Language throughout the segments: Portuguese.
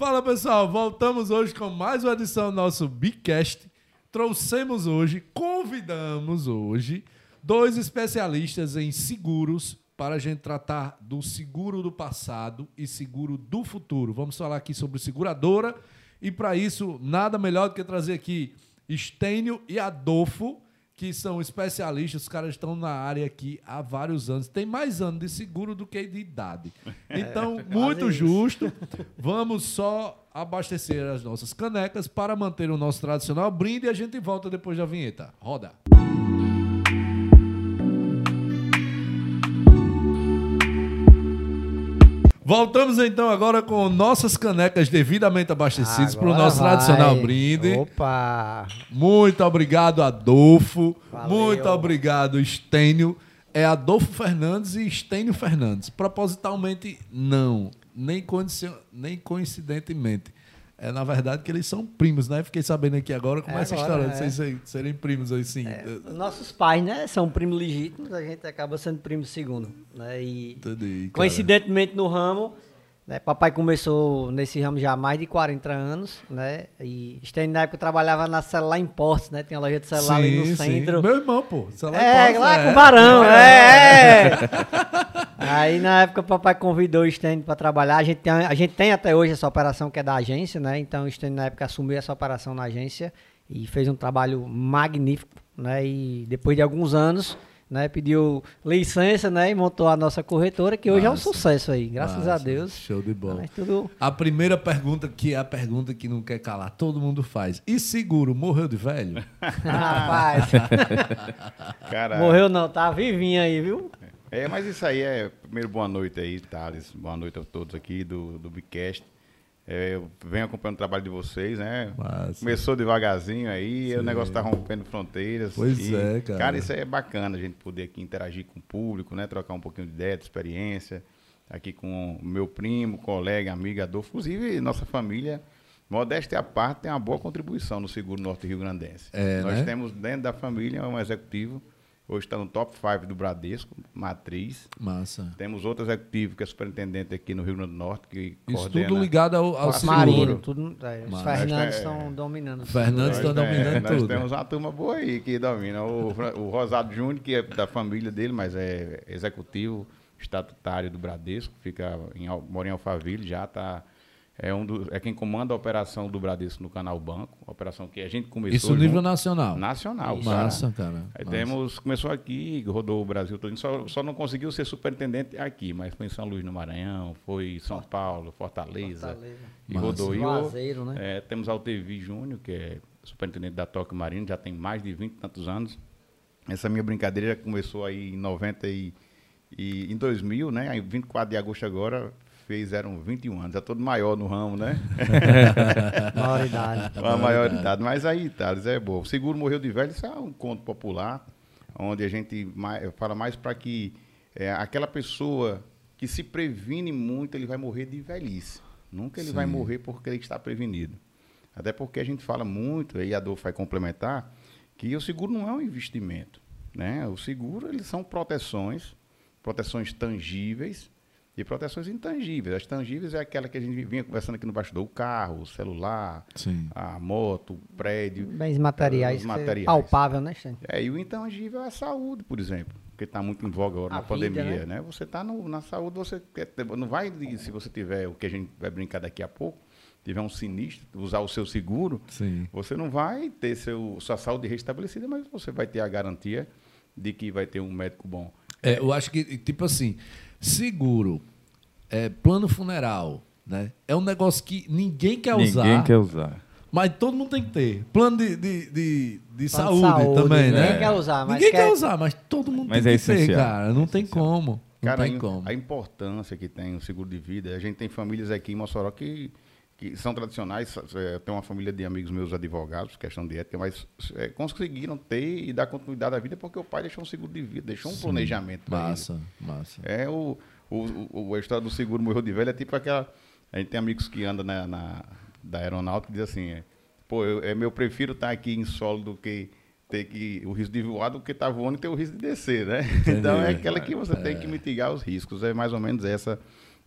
Fala pessoal, voltamos hoje com mais uma edição do nosso Bicast. Trouxemos hoje, convidamos hoje, dois especialistas em seguros para a gente tratar do seguro do passado e seguro do futuro. Vamos falar aqui sobre seguradora e para isso nada melhor do que trazer aqui Estênio e Adolfo, que são especialistas, os caras estão na área aqui há vários anos. Tem mais anos de seguro do que de idade. Então, muito justo. Vamos só abastecer as nossas canecas para manter o nosso tradicional brinde e a gente volta depois da vinheta. Roda. Voltamos então agora com nossas canecas devidamente abastecidas para o nosso vai. tradicional brinde. Opa! Muito obrigado, Adolfo. Valeu. Muito obrigado, Estênio. É Adolfo Fernandes e Estênio Fernandes. Propositalmente, não. Nem, nem coincidentemente. É, na verdade, que eles são primos, né? Fiquei sabendo aqui agora como é, É essa agora, história de é. vocês serem- primos assim. Os nossos pais, né, são primos legítimos, a gente acaba sendo primo segundo. Né? E Entendi, coincidentemente no ramo, né, papai começou nesse ramo já há mais de 40 anos, né? E Stênio, na época trabalhava na celular Imports, né? Tinha loja de celular ali no Sim, sim. centro. Meu irmão, pô. Celular É, lá é. com o Barão, é, é. Aí na época o papai convidou o Stênio para trabalhar. A gente, tem, a gente tem até hoje essa operação que é da agência, né? Então o Stênio na época assumiu essa operação na agência e fez um trabalho magnífico, né? E depois de alguns anos, né, pediu licença, né, e montou a nossa corretora, que hoje é um sucesso aí, graças a Deus. Show de bola. Mas tudo A primeira pergunta, que é a pergunta que não quer calar, todo mundo faz. E seguro, morreu de velho? Rapaz, Cara, morreu não, tá vivinho aí, viu? É, mas isso aí é. Primeiro, boa noite aí, Thales. Boa noite a todos aqui do, do Bicast. É, eu venho acompanhando o trabalho de vocês, né? Começou devagarzinho aí, Sim. o negócio tá rompendo fronteiras. Pois e, é, cara. Cara, isso aí é bacana, a gente poder aqui interagir com o público, né? Trocar um pouquinho de ideia, de experiência. Aqui com o meu primo, colega, amigo Adolfo. Inclusive, nossa família, modéstia à parte, tem uma boa contribuição no Seguro Norte Rio Grandense. É, Nós né? temos dentro da família um executivo, hoje está no top 5 do Bradesco, matriz. Massa. Temos outro executivo que é superintendente aqui no Rio Grande do Norte, que Isso coordena... tudo ligado ao, ao seguro. Marinho, tudo, é, os. Fernandes É. estão dominando. o Fernandes tá. Nós, dominando nós tudo. temos uma turma boa aí que domina. O, o Rosado Júnior, que é da família dele, mas é executivo estatutário do Bradesco, fica em, mora em Alphaville, já está... É, um do, é quem comanda a operação do Bradesco no Canal Banco, a operação que a gente começou Isso nível junto- nacional. nacional. Isso. cara. Massa, cara. Aí Massa. temos, começou aqui, rodou o Brasil todo, só, só não conseguiu ser superintendente aqui, mas foi em São Luís no Maranhão, foi em São Paulo, Fortaleza, Fortaleza. e Massa. rodou. E o- Juazeiro, né? é, temos Altevi Júnior, que é superintendente da Toque Marino, já tem mais de 20 e tantos anos. Essa minha brincadeira começou aí em 90 e, e em 2000, né? Aí 24 de agosto agora fizeram 21 anos, é todo maior no ramo, né? Maioridade. Uma maioridade. Mas aí, Thales, é bom. O seguro morreu de velho, isso é um conto popular, onde a gente mai- fala mais para que é, aquela pessoa que se previne muito, ele vai morrer de velhice. Nunca ele vai Sim. morrer porque ele está prevenido. Até porque a gente fala muito, aí a Adolfo vai complementar, que o seguro não é um investimento. Né? O seguro, eles são proteções, proteções tangíveis e proteções intangíveis. As tangíveis é aquela que a gente vinha conversando aqui no bastidor, o carro, o celular, Sim. a moto, o prédio. Bens materiais, é materiais. palpável, né, Stênio? É, e o intangível é a saúde, por exemplo, que está muito em voga agora A na vida, pandemia, né? né? Você está na saúde, você não vai, se você tiver o que a gente vai brincar daqui a pouco, tiver um sinistro, usar o seu seguro, Sim. você não vai ter seu, sua saúde restabelecida, mas você vai ter a garantia de que vai ter um médico bom. É, eu acho que, tipo assim, seguro, é, plano funeral, né? É um negócio que ninguém quer Ninguém usar, quer usar. mas todo mundo tem que ter. Plano de, de, de, de Plano de saúde, saúde, também, ninguém né? quer usar, mas Ninguém quer quer- usar, mas todo mundo Mas tem é que ter, essencial. cara. Não tem como. Não Cara, a, tem como. a importância que tem o seguro de vida, a gente tem famílias aqui em Mossoró que, que são tradicionais, é, eu tenho uma família de amigos meus advogados, questão de ética, mas é, conseguiram ter e dar continuidade à vida porque o pai deixou um seguro de vida, deixou um Sim. planejamento para ele. Massa, massa. É o, o, o- a história do seguro morreu de velho é tipo aquela. A gente tem amigos que andam na, na- da aeronáutica e diz assim, é, pô, eu, é, eu prefiro estar aqui em solo do que ter que o risco de voar do que estar voando e ter o risco de descer, né? Então é aquela que você tem que mitigar os riscos. É mais ou menos essa.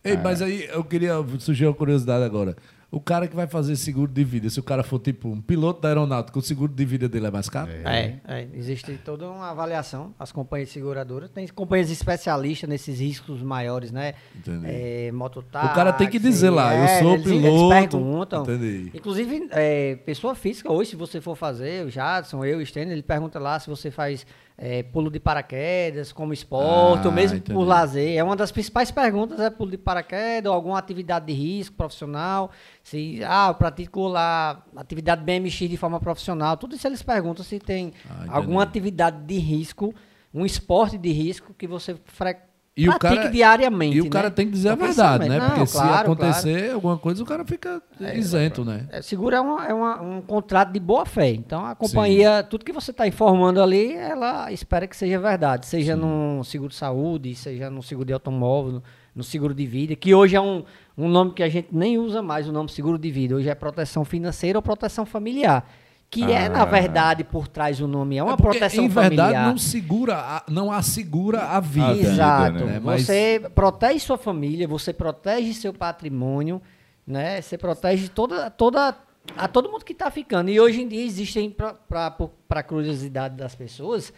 Ei, mas aí eu queria surgir uma curiosidade agora. O cara que vai fazer seguro de vida, se o cara for tipo um piloto da aeronáutica, o seguro de vida dele é mais caro? É, é, existe toda uma avaliação, as companhias seguradoras, tem companhias especialistas nesses riscos maiores, né? Entendi. É, mototáxi, O cara tem que dizer lá, eu é, sou eles, piloto. Eles perguntam. Entendi. Inclusive, é, pessoa física, hoje, se você for fazer, o Jadson, eu, o Stênio, ele pergunta lá se você faz é, pulo de paraquedas como esporte, Ah, ou mesmo entendi. por lazer. É uma das principais perguntas, é pulo de paraquedas, ou alguma atividade de risco profissional. Se, ah, eu pratico lá atividade BMX de forma profissional. Tudo isso eles perguntam se tem Ah, alguma atividade de risco, um esporte de risco que você fre... E o cara- diariamente. E o né? cara tem que dizer a verdade, né? pensamento. Porque Não, se claro, acontecer alguma coisa, o cara fica isento, né? É, seguro é, uma- é uma- um contrato de boa fé. Então a companhia, tudo que você está informando ali, ela espera que seja verdade. Seja no seguro de saúde, seja no seguro de automóvel, no, no seguro de vida, que hoje é um, um nome que a gente nem usa mais, o nome seguro de vida. Hoje é proteção financeira ou proteção familiar. Que é, na Ah. verdade, por trás o nome. É uma É porque, proteção em verdade, familiar. não segura, a- não assegura a vida. A vida, Exato. né? Mas- Você protege sua família, você protege seu patrimônio, né? Você protege toda, toda, a todo mundo que está ficando. E hoje em dia existem, para curiosidade das pessoas,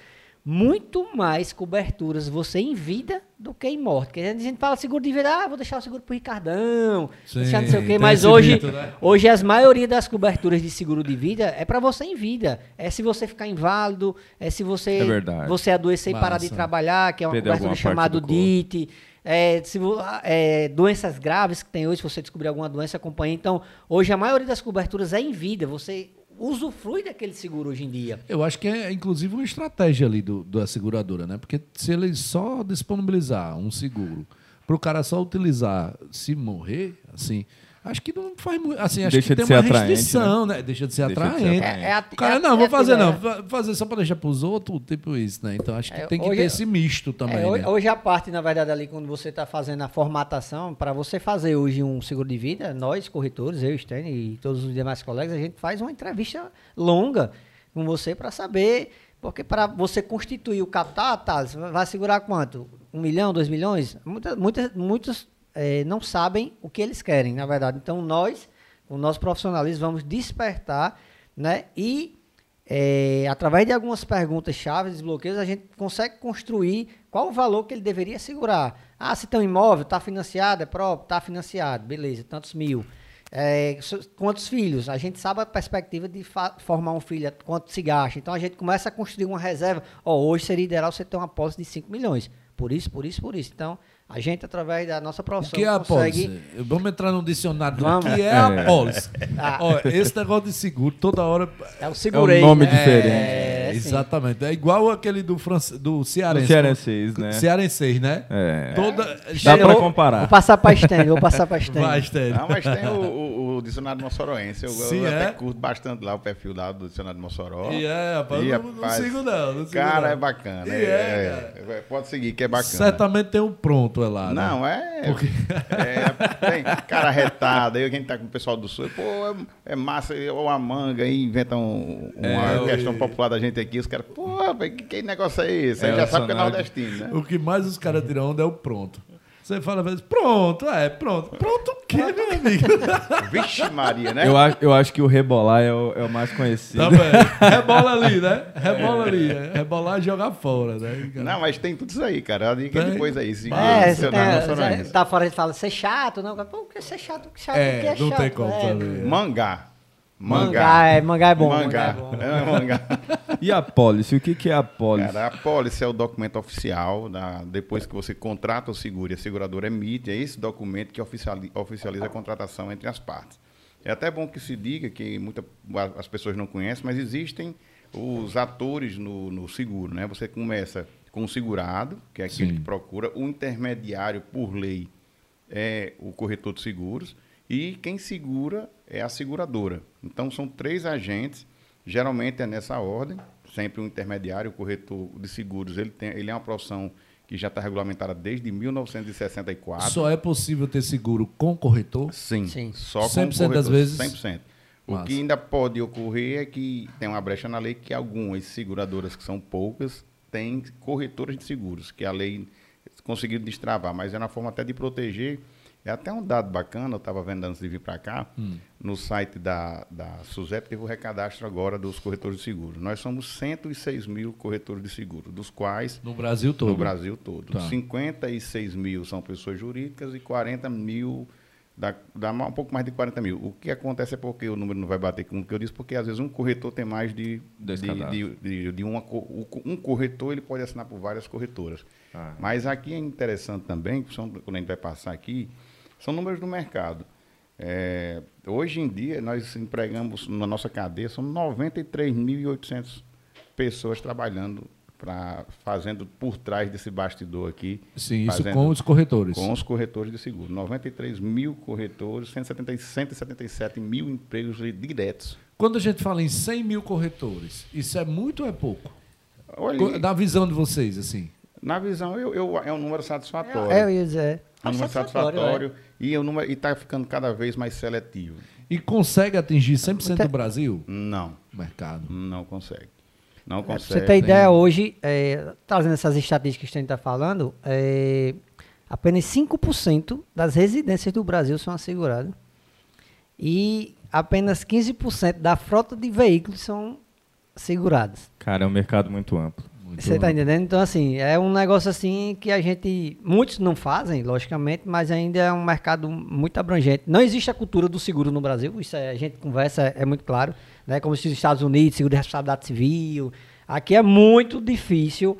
muito mais coberturas você em vida do que em morte. Porque a gente fala seguro de vida, ah, vou deixar o seguro pro Ricardão, Sim, deixar não sei o quê, mas hoje, mito, né? hoje as maioria das coberturas de seguro de vida é para você em vida. É se você ficar inválido, é se você É verdade. você adoecer e parar de Massa. trabalhar, que é uma Perder cobertura chamada. DIT. É, se vo- é, doenças graves que tem hoje, se você descobrir alguma doença, acompanha. Então, hoje a maioria das coberturas é em vida. Você usufrui daquele seguro hoje em dia. Eu acho que é, inclusive, uma estratégia ali do, da seguradora, né? Porque se ele só disponibilizar um seguro para o cara só utilizar se morrer, assim, acho que não faz muito. Assim, acho Deixa que de tem ser uma atraente, restrição, né? Deixa de ser Deixa de ser atraente. atraente. É, é O cara, é não, é vou fazer não, vou fazer só para deixar para os outros, tipo isso, né? Então acho que É, tem que hoje- ter esse misto também, É, hoje, né? hoje a parte, na verdade, ali, quando você está fazendo a formatação, para você fazer hoje um seguro de vida, nós, corretores, eu, Stênio e todos os demais colegas, a gente faz uma entrevista longa com você para saber, porque para você constituir o capital, tá, você vai segurar quanto? Um milhão, dois milhões? Muita, muita, muitos eh, não sabem o que eles querem, na verdade. Então, nós, o nosso profissionalismo, vamos despertar, né? E é, através de algumas perguntas chaves, desbloqueios, a gente consegue construir qual o valor que ele deveria segurar. Ah, se tem um imóvel, está financiado, é próprio, está financiado, beleza, tantos mil. É, quantos filhos? A gente sabe a perspectiva de formar um filho, quanto se gasta. Então a gente começa a construir uma reserva. Ó, hoje seria ideal você ter uma apólice de 5 milhões. Por isso, por isso, por isso. Então, a gente, através da nossa O profissão, que é a consegue. pólice? Vamos entrar no dicionário. do Vamos. que é a É. pólice? Ah. Ó, esse negócio de seguro, toda hora É o segurei. nome né? diferente. É, sim. exatamente. É igual aquele do, france... do cearense. Do cearenseis, né? Cearenseis, né? É. Toda... Dá eu vou- comparar. Vou passar para Stênio, vou passar para Stênio. Vai. Não, mas tem o, o- o dicionário moçoroense. Eu, eu Sim, até é? curto bastante lá o perfil lá do dicionário de Mossoró. E é, rapaz, E, eu não, não rapaz, sigo não. não sigo Cara, não. é bacana. E é, é, é, pode seguir, que é bacana. Certamente tem um pronto é lá. né? Não, é. é tem cara retada. Aí a gente tá com o pessoal do sul. Pô, é, é massa. Ou a manga aí inventa um- uma É, questão o- popular da gente aqui. Os caras, pô, que, que negócio é esse? Aí É, já sabe que é nordestino, né? O que mais os caras tiram onda é o pronto. Você fala às vezes, pronto, é, pronto. Pronto o quê, meu amigo? Vixe, Maria, né? Eu, acho, eu acho que o rebolar é o, é o mais conhecido. Tá bem. Rebola ali, né? Rebola ali. é. Rebolar e jogar fora, né? Não, mas tem tudo isso aí, cara. A dica Tem? depois aí. Se É, você você tá fora, a gente fala, ser chato, não? Pô, o que é ser chato? Que chato, É, o que é não chato? tem como é, saber. Mangá. Mangá, é, mangá é bom. Mangá. Mangá é bom. É, mangá. E a pólice? O que, que é a pólice? Cara, a pólice é o documento oficial, da, depois que você contrata o seguro e a seguradora emite, é esse documento que oficiali- oficializa a contratação entre as partes. É até bom que se diga, que muita, as pessoas não conhecem, mas existem os atores no, no seguro. Né? Você começa com o segurado, que é aquele Sim. que procura, o intermediário, por lei, é o corretor de seguros, e quem segura é a seguradora. Então, são três agentes, geralmente é nessa ordem, sempre um intermediário, o corretor de seguros, ele, tem, ele é uma profissão que já está regulamentada desde 1964. Só é possível ter seguro com corretor? Sim, Sim. só com 100% o corretor, das vezes? 100%. O Massa. que ainda pode ocorrer é que tem uma brecha na lei que algumas seguradoras, que são poucas, têm corretoras de seguros, que a lei conseguiu destravar, mas é uma forma até de proteger É até um dado bacana, eu estava vendo antes de vir para cá, Hum. no site da, da Suzep teve o recadastro agora dos corretores de seguros. Nós somos 106 mil corretores de seguro, dos quais No Brasil todo. no Brasil todo. Tá. 56 mil são pessoas jurídicas e 40 mil, dá, dá um pouco mais de 40 mil. O que acontece é porque o número não vai bater com o que eu disse, porque às vezes um corretor tem mais de, de, de, de- de uma, um corretor, ele pode assinar por várias corretoras. Ah. Mas aqui é interessante também, quando a gente vai passar aqui, são números do mercado. É, hoje em dia, nós empregamos na nossa cadeia, são 93.800 pessoas trabalhando, pra, fazendo por trás desse bastidor aqui. Sim, isso com os corretores. com os corretores de seguro. 93 mil corretores, 170, 177 mil empregos diretos. Quando a gente fala em 100 mil corretores, isso é muito ou é pouco? Olha, Da visão de vocês, assim. na visão, eu, eu- é um número satisfatório. É, eu ia dizer. É um número satisfatório, satisfatório e número está ficando cada vez mais seletivo. E consegue atingir 100% do Brasil? Não, Mercado. não consegue. Não É, pra consegue. você ter ideia, hoje, é, trazendo essas estatísticas que a gente está falando, é, apenas 5% das residências do Brasil são asseguradas. E apenas 15% da frota de veículos são seguradas. Cara, é um mercado muito amplo. Você tá amplo. entendendo? Então, assim, é um negócio assim que a gente. Muitos não fazem, logicamente, mas ainda é um mercado muito abrangente. Não existe a cultura do seguro no Brasil, isso é- a gente conversa, é muito claro. Né? Como se os Estados Unidos, seguro de responsabilidade civil. Aqui é muito difícil.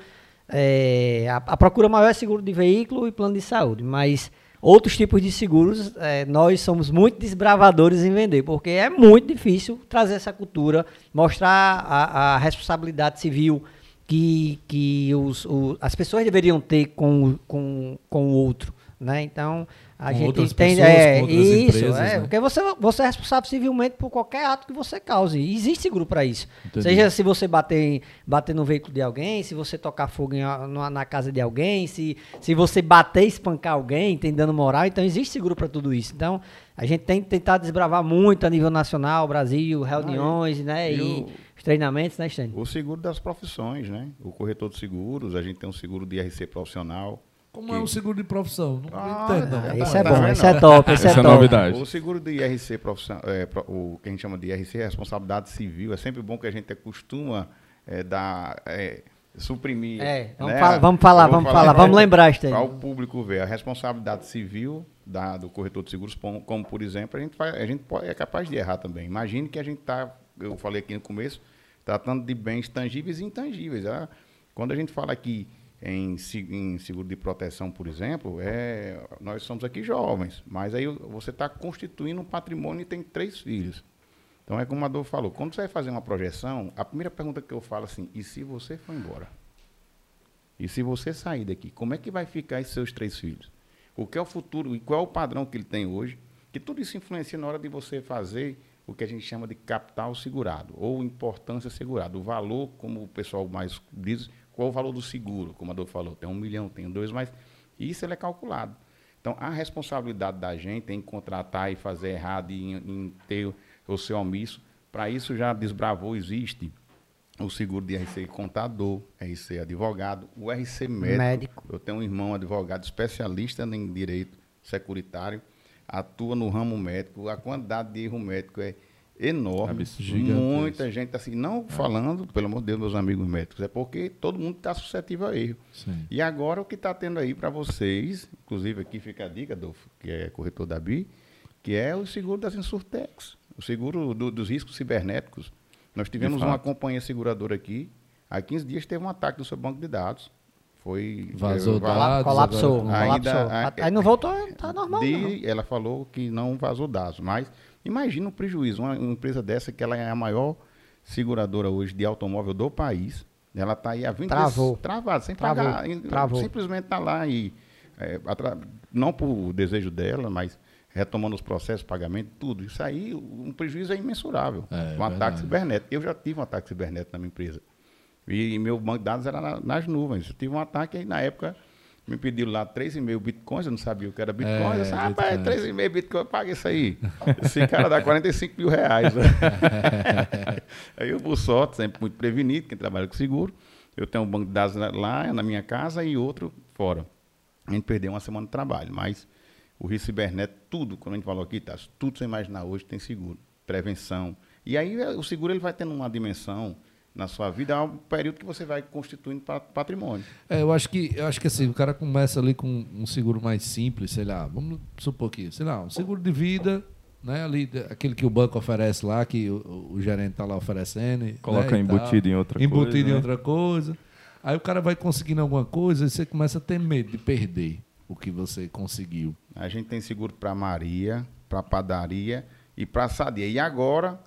é, a, a procura maior é seguro de veículo e plano de saúde, mas outros tipos de seguros, é, nós somos muito desbravadores em vender, porque é muito difícil trazer essa cultura, mostrar a, a responsabilidade civil que, que os, o- as pessoas deveriam ter com, o- com, com o outro. Né? Então, a Com gente entende. pessoas, é, isso, empresas, é, né? porque você, você é responsável civilmente por qualquer ato que você cause. E existe seguro para isso. Entendi. Seja se você bater, bater no veículo de alguém, se você tocar fogo em a- numa- na casa de alguém, se, se você bater e espancar alguém, tem dano moral, então existe seguro para tudo isso. Então, a gente tem que tentar desbravar muito a nível nacional, Brasil, reuniões, né? e E, treinamentos, né, Stênio? O seguro das profissões, né? O corretor de seguros, a gente tem um seguro de IRC profissional. Como que- é um seguro de profissão? Não Ah, entendo, não. é, Esse é bom, esse é top, esse é Essa é top. novidade. O seguro de IRC profissional, é, o que a gente chama de IRC é responsabilidade civil. É sempre bom que a gente acostuma é, dar, é, suprimir. É, vamos né? falar- vamos falar, vamos falar, pra- vamos lembrar, Stênio. Para o público ver a responsabilidade civil da, do corretor de seguros, como, como, por exemplo, a gente, faz, a gente pode, é capaz de errar também. Imagine que a gente está, eu falei aqui no começo, tratando de bens tangíveis e intangíveis. ah. Quando a gente fala aqui em, em seguro de proteção, por exemplo, é, nós somos aqui jovens, mas aí você está constituindo um patrimônio e tem três filhos. Então é como a Adolfo falou, quando você vai fazer uma projeção, a primeira pergunta que eu falo assim, e se você for embora? E se você sair daqui, como é que vai ficar esses seus três filhos? O que é o futuro e qual é o padrão que ele tem hoje? Que tudo isso influencia na hora de você fazer o que a gente chama de capital segurado ou importância segurada. O valor, como o pessoal mais diz, qual é o valor do seguro? Como a Adolfo falou, tem um milhão, tem dois, mas isso ele é calculado. Então, a responsabilidade da gente em contratar e fazer errado e em, em ter o seu omisso, para isso já desbravou, existe o seguro de RC contador, RC advogado, o RC médico. Médico. Eu tenho um irmão advogado especialista em direito securitário, atua no ramo médico, a quantidade de erro médico é enorme. Absurdo. Gigantesco. Muita gente assim, não falando, pelo amor de Deus, meus amigos médicos, é porque todo mundo está suscetível a erro. Sim. E agora o que está tendo aí para vocês, inclusive aqui fica a dica, Adolfo, que é corretor da BI, que é o seguro das Insurtex, o seguro do- dos riscos cibernéticos. Nós tivemos uma companhia seguradora aqui, há 15 dias teve um ataque do seu banco de dados. Foi. Vazou va- dados. colapsou, agora- Ainda- colapsou. a- Aí não voltou, tá normal. não. de- ela falou que não vazou dados, mas imagina o prejuízo. Uma, empresa dessa, que ela é a maior seguradora hoje de automóvel do país, ela está aí há 20 Travou. travada, sem Travou, pagar. travou. Simplesmente está lá e, é, atra- não por desejo dela, mas retomando os processos, pagamento, tudo. Isso aí, um prejuízo é imensurável. É, um verdade. ataque cibernético. Eu já tive um ataque cibernético na minha empresa. E, meu banco de dados era na- nas nuvens. Eu tive um ataque aí na época. Me pediram lá 3,5 bitcoins, eu não sabia o que era bitcoin. É, eu disse, rapaz, bitcoin. 3,5 bitcoin, paga isso aí. Esse cara dá 45 mil reais. aí eu, por sorte, sempre muito prevenido, quem trabalha com seguro. Eu tenho um banco de dados lá na minha casa e outro fora. A gente perdeu uma semana de trabalho, mas o risco cibernético, tudo, quando a gente falou aqui, tá, tudo você imaginar hoje tem seguro, prevenção. E aí é, o seguro ele vai tendo uma dimensão na sua vida, é um período que você vai constituindo pa- patrimônio. É, eu acho que eu acho que assim, o cara começa ali com um seguro mais simples, sei lá, vamos supor que, sei lá, um seguro de vida, né, ali aquele que o banco oferece lá, que o, o gerente está lá oferecendo, e- Coloca né, embutido tal. em outra embutido coisa, em né? outra coisa. Aí o cara vai conseguindo alguma coisa e você começa a ter medo de perder o que você conseguiu. A gente tem seguro para Maria, para padaria e para sadia. E agora,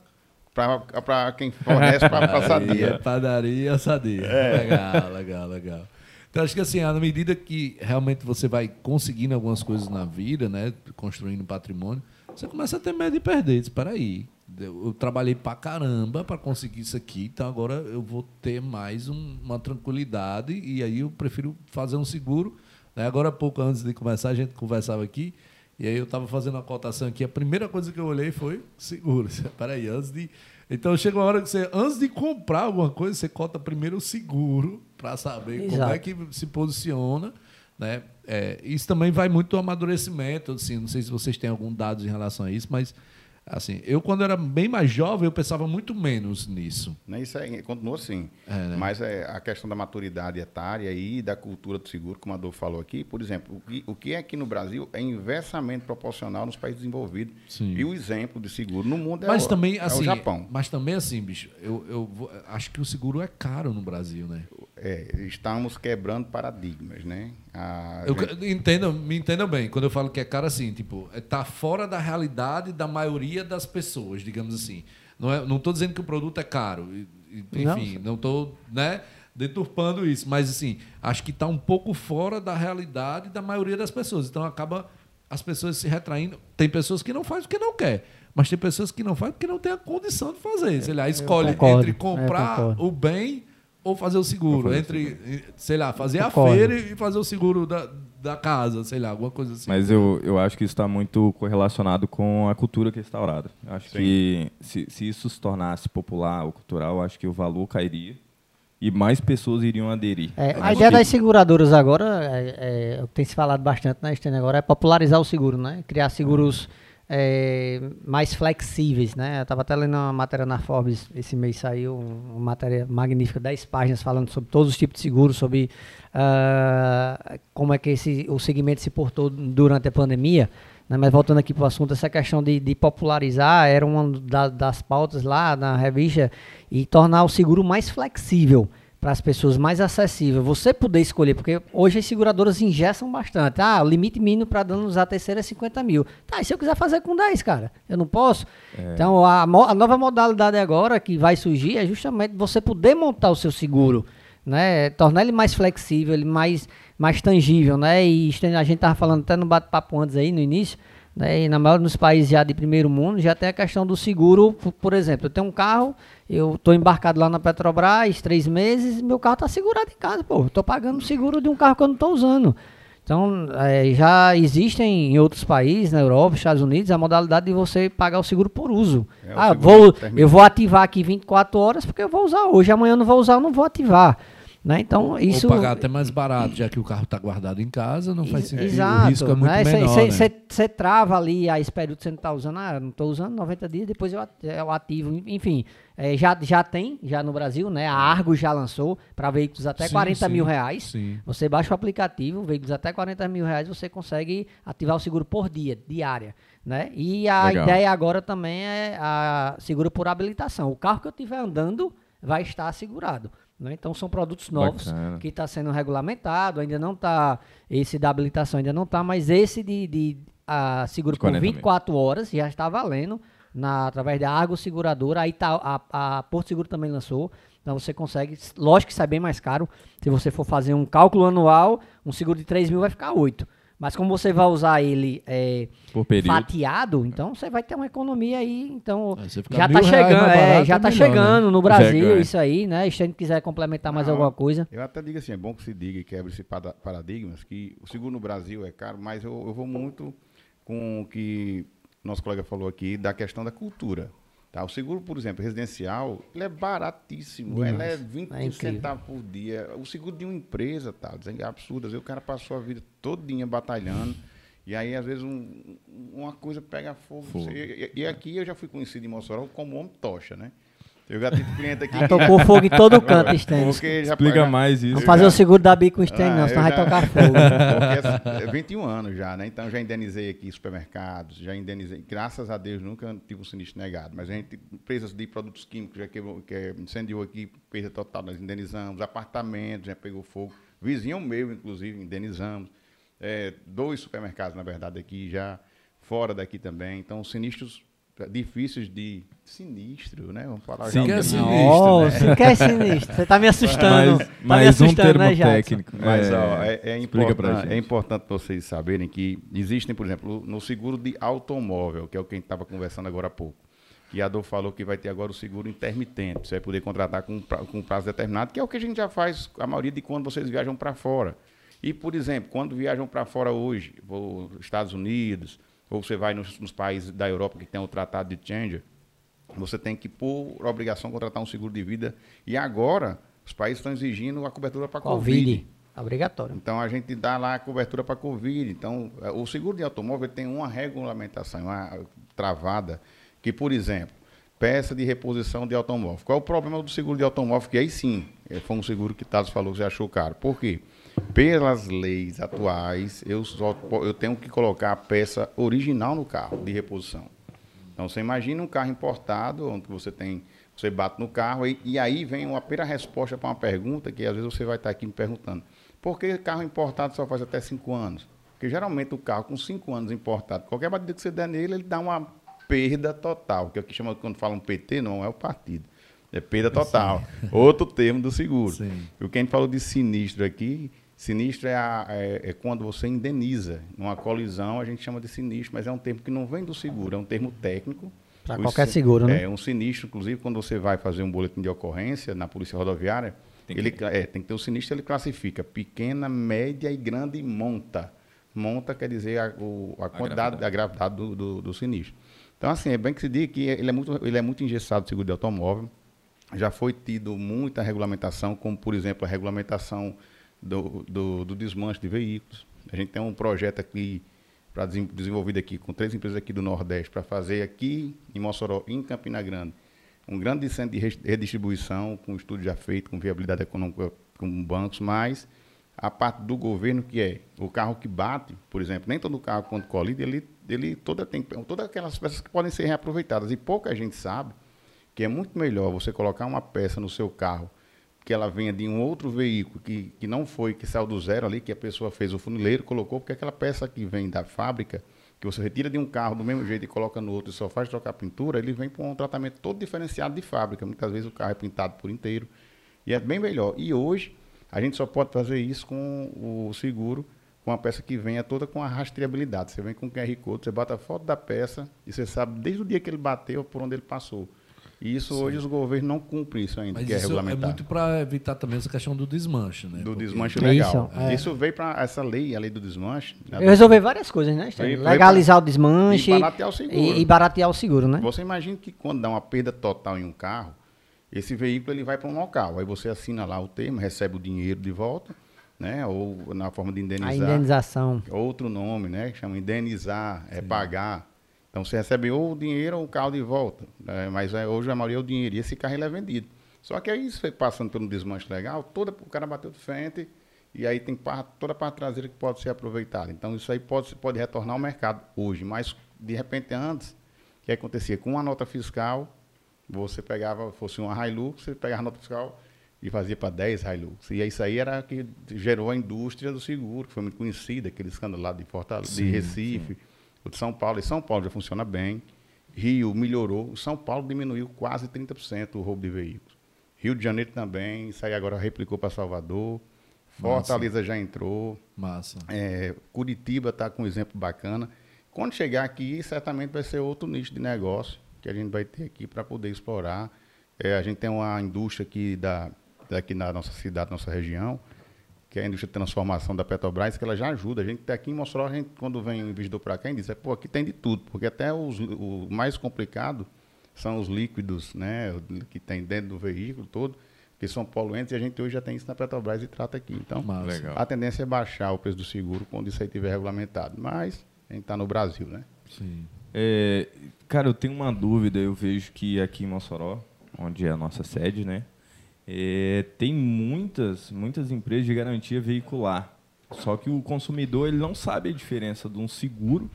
para quem fornece para Padaria, sadia. padaria, sadia. Legal, legal, legal. Então, acho que assim, à medida que realmente você vai conseguindo algumas coisas na vida, né? Construindo patrimônio, você começa a ter medo de perder. Diz, peraí, eu eu trabalhei pra caramba para conseguir isso aqui, então agora eu vou ter mais um- uma tranquilidade e aí eu prefiro fazer um seguro. né? Agora, pouco antes de começar, a gente conversava aqui e aí eu estava fazendo uma cotação aqui. A primeira coisa que eu olhei foi seguro. Peraí, antes de. Então chega uma hora que você, antes de comprar alguma coisa, você cota primeiro o seguro para saber como Exato. é que se posiciona. Né? É, isso também vai muito do amadurecimento. Assim, não sei se vocês têm algum dado em relação a isso, mas assim, eu quando era bem mais jovem, eu pensava muito menos nisso. Né? Isso aí continua assim. É, né? Mas é, a questão da maturidade etária e da cultura do seguro, como a Adolfo falou aqui, por exemplo, o que, o que é aqui no Brasil é inversamente proporcional nos países desenvolvidos. Sim. E o exemplo de seguro no mundo é, Mas o, também, é assim, o Japão. mas também assim, bicho, eu, eu vou- acho que o seguro é caro no Brasil, né? É, estamos quebrando paradigmas, né? A Eu, gente- entendam, me entendam bem, quando eu falo que é caro assim, tipo, é, tá fora da realidade da maioria das pessoas, digamos assim. Não é, não tô dizendo que o produto é caro, Não. enfim, não tô, né, deturpando isso, mas assim, acho que tá um pouco fora da realidade da maioria das pessoas. Então acaba as pessoas se retraindo. Tem pessoas que não fazem porque não quer, mas tem pessoas que não fazem porque não tem a condição de fazer. Sei lá, escolhe entre comprar concordo. o bem ou fazer o seguro, fazer o entre, sei lá, fazer a feira e fazer o seguro da, da casa, sei lá, alguma coisa assim. Mas eu, eu acho que isso está muito correlacionado com a cultura que é instaurada. Eu acho Sim. que se, se isso se tornasse popular ou cultural, eu acho que o valor cairia e mais pessoas iriam aderir. É, Eu a ideia que- das seguradoras agora, é, é, o que tem se falado bastante na Estênia agora, é popularizar o seguro, né? Criar seguros é, mais flexíveis, né? Eu estava até lendo uma matéria na Forbes, esse mês saiu um- uma matéria magnífica, 10 páginas, falando sobre todos os tipos de seguros, sobre ah, como é que esse, o segmento se portou durante a pandemia. né? Mas voltando aqui para o assunto, essa questão de, de popularizar era uma da- das pautas lá na revista e tornar o seguro mais flexível para as pessoas, mais acessível. Você poder escolher, porque hoje as seguradoras ingessam bastante. Ah, o limite mínimo para danos à terceira é 50 mil. Tá, e se eu quiser fazer com 10, cara? Eu não posso? Então, a, a nova modalidade agora que vai surgir é justamente você poder montar o seu seguro né? Tornar ele mais flexível, ele mais, mais tangível, né? E a gente estava falando até no bate-papo antes aí, no início, né? E na maioria dos países já de primeiro mundo, já tem a questão do seguro, por, exemplo, eu tenho um carro, eu estou embarcado lá na Petrobras, três meses, meu carro está segurado em casa, pô, estou pagando o seguro de um carro que eu não estou usando. Então, eh, já existem em outros países, na Europa, Estados Unidos, a modalidade de você pagar o seguro por uso. É, ah, vou, eu vou ativar aqui 24 horas porque eu vou usar hoje, amanhã eu não vou usar, eu não vou ativar. Né? Então, isso. Ou pagar até mais barato, já que o carro está guardado em casa, não faz sentido. Exato. o risco é muito né? menor, Você né? trava ali a espera que você não está usando. Ah, não estou usando 90 dias, depois eu, eu ativo. Enfim, é, já, já tem, já no Brasil, né? A Argo já lançou para veículos até Sim, 40 sim, mil reais. Sim. Você baixa o aplicativo, veículos até 40 mil reais, você consegue ativar o seguro por dia, diária. Né? E a Legal. ideia agora também é a seguro por habilitação. O carro que eu estiver andando vai estar segurado. Né? Então são produtos novos Bacana. que está sendo regulamentado, ainda não está, esse da habilitação ainda não está, mas esse de, de a seguro por 40 mil. 24 horas já está valendo na, através da Argo Seguradora, aí tá, a, a Porto Seguro também lançou, então você consegue, lógico que sai bem mais caro, se você for fazer um cálculo anual, um seguro de 3 mil vai ficar 8. Mas como você vai usar ele é, fatiado, então você vai ter uma economia aí, então já tá reais chegando, é, já é tá né? chegando no Já Brasil ganha. isso aí, né? Se a gente quiser complementar mais Não, alguma coisa. Eu até digo assim, é bom que se diga e quebre esse paradigmas, que o seguro no Brasil é caro, mas eu, eu vou muito com o que nosso colega falou aqui da questão da cultura. Tá? O seguro, por exemplo, residencial, ele é baratíssimo. Ele é 20 É centavos por dia. O seguro de uma empresa, tá? É absurdo. Às vezes o cara passou a vida todinha batalhando E aí, às vezes, um- uma coisa pega fogo. Fogo. e, e aqui eu já fui conhecido em Mossoró como homem tocha, né? Eu já tive cliente aqui. Já tocou fogo em todo canto, Stanley. Porque já Explica já- mais isso. Vamos fazer o seguro da bico com o Stanley, Ah, não, senão vai já- tocar fogo. Porque é 21 anos já, né? Então já indenizei aqui supermercados, já indenizei. Graças a Deus nunca tive um sinistro negado. Mas a gente, empresas de produtos químicos, já quebrou, que incendiou aqui, perda total, nós indenizamos. Apartamentos, já pegou fogo. Vizinho meu, inclusive, indenizamos. É, dois supermercados, na verdade, aqui já, fora daqui também. Então, sinistros difíceis de sinistro, né? Vamos falar Sim, já. que é sinistro, Oh, né? você quer sinistro? Você tá me assustando. Mais, tá me mais um assustando, termo né, técnico. Mas É, ó, é, é importante, é importante vocês saberem que existem, por exemplo, no seguro de automóvel, que é o que a gente estava conversando agora há pouco. Que a Dor falou que vai ter agora o seguro intermitente. Você vai poder contratar com, pra- com prazo determinado, que é o que a gente já faz a maioria de quando vocês viajam para fora. E, por exemplo, quando viajam para fora hoje, Estados Unidos, ou você vai nos, nos países da Europa que tem o tratado de Changer, você tem que, por obrigação, contratar um seguro de vida. E agora, os países estão exigindo a cobertura para Covid. Covid. Obrigatório. Então a gente dá lá a cobertura para Covid. Então, eh, o seguro de automóvel tem uma regulamentação, uma travada, que, por exemplo, peça de reposição de automóvel. Qual é o problema do seguro de automóvel? Que aí sim, eh, foi um seguro que Tados falou que você achou caro. Por quê? Pelas leis atuais, eu, só, eu tenho que colocar a peça original no carro de reposição. Então você imagina um carro importado, onde você tem, você bate no carro e, e aí vem uma primeira resposta para uma pergunta que às vezes você vai estar aqui me perguntando. Por que carro importado só faz até cinco anos? Porque geralmente o carro com cinco anos importado, qualquer batida que você der nele, ele dá uma perda total, que é o que chama quando falam PT, não é o partido. É perda total. Outro termo do seguro. Sim. O que a gente falou de sinistro aqui, sinistro é, a- é- é quando você indeniza. Numa colisão, a gente chama de sinistro, mas é um termo que não vem do seguro, é um termo técnico. Pra O qualquer seguro, né? É, um sinistro, inclusive, quando você vai fazer um boletim de ocorrência na Polícia Rodoviária, Tem que ele, é, tem que ter o sinistro, ele classifica pequena, média e grande monta. Monta quer dizer a, o- a quantidade, a gravidade do, do- do sinistro. Então, assim, é bem que se diga que ele é muito, ele é muito engessado, o seguro de automóvel. Já foi tido muita regulamentação, como, por exemplo, a regulamentação do, do, do desmanche de veículos. A gente tem um projeto aqui, desen- desenvolvido aqui com três empresas aqui do Nordeste, para fazer aqui em Mossoró, em Campina Grande, um grande centro de redistribuição, com estudo já feito, com viabilidade econômica com bancos, mas a parte do governo que é o carro que bate, por exemplo, nem todo carro quando colide, ele, ele toda tem todas aquelas peças que podem ser reaproveitadas e pouca gente sabe que é muito melhor você colocar uma peça no seu carro que ela venha de um outro veículo que, que não foi, que saiu do zero ali, que a pessoa fez o funileiro, colocou, porque aquela peça que vem da fábrica, que você retira de um carro do mesmo jeito e coloca no outro e só faz trocar pintura, ele vem com um tratamento todo diferenciado de fábrica. Muitas vezes o carro é pintado por inteiro. E é bem melhor. E hoje, a gente só pode fazer isso com o seguro, com a peça que venha toda com a rastreabilidade. Você vem com o QR Code, você bota a foto da peça e você sabe desde o dia que ele bateu por onde ele passou. E isso hoje os governos não cumprem isso ainda, Mas que é isso é regulamentado. muito para evitar também essa questão do desmanche, né? Do Porque- desmanche É legal. isso, é. Isso veio para essa lei, a lei do desmanche. né? Eu resolvi várias coisas, né, foi Legalizar o pra- desmanche e baratear o seguro. e, e baratear o seguro, né? Você imagina que quando dá uma perda total em um carro, esse veículo ele vai para um local. Aí você assina lá o termo, recebe o dinheiro de volta, né? Ou na forma de A indenizar. indenização. Outro nome, né? Que chama indenizar, é pagar. Então você recebe ou o dinheiro ou o carro de volta. né? Mas é, hoje a maioria é o dinheiro. E esse carro ele é vendido. Só que aí, você passando pelo desmanche legal, toda, o cara bateu de frente e aí tem parte, toda a parte traseira que pode ser aproveitada. Então isso aí pode, pode retornar ao mercado hoje. Mas, de repente, antes, o que acontecia? Com uma nota fiscal, você pegava, fosse uma Hilux, você pegava a nota fiscal e fazia para 10 Hilux. E isso aí era que gerou a indústria do seguro, que foi muito conhecida, aquele escândalo lá de Fortaleza, de Recife, o de São Paulo. E São Paulo já funciona bem. Rio melhorou. São Paulo diminuiu quase 30% o roubo de veículos. Rio de Janeiro também, isso aí agora replicou para Salvador. Fortaleza já entrou. Massa. É, Curitiba está com um exemplo bacana. Quando chegar aqui, certamente vai ser outro nicho de negócio que a gente vai ter aqui para poder explorar. É, a gente tem uma indústria aqui da, daqui na nossa cidade, nossa região, que é a indústria de transformação da Petrobras, que ela já ajuda. A gente tá aqui em Mossoró, a gente, quando vem um investidor para cá, a gente diz, é, pô, aqui tem de tudo, porque até os, o mais complicado são os líquidos, né, o que tem dentro do veículo todo, que são poluentes, e a gente hoje já tem isso na Petrobras e trata aqui. Então. Legal. a tendência é baixar o preço do seguro quando isso aí estiver regulamentado. Mas a gente está no Brasil, né? Sim. É, cara, eu tenho uma dúvida. Eu vejo que aqui em Mossoró, onde é a nossa sede, né? É, tem muitas, muitas empresas de garantia veicular. Só que o consumidor ele não sabe a diferença de um seguro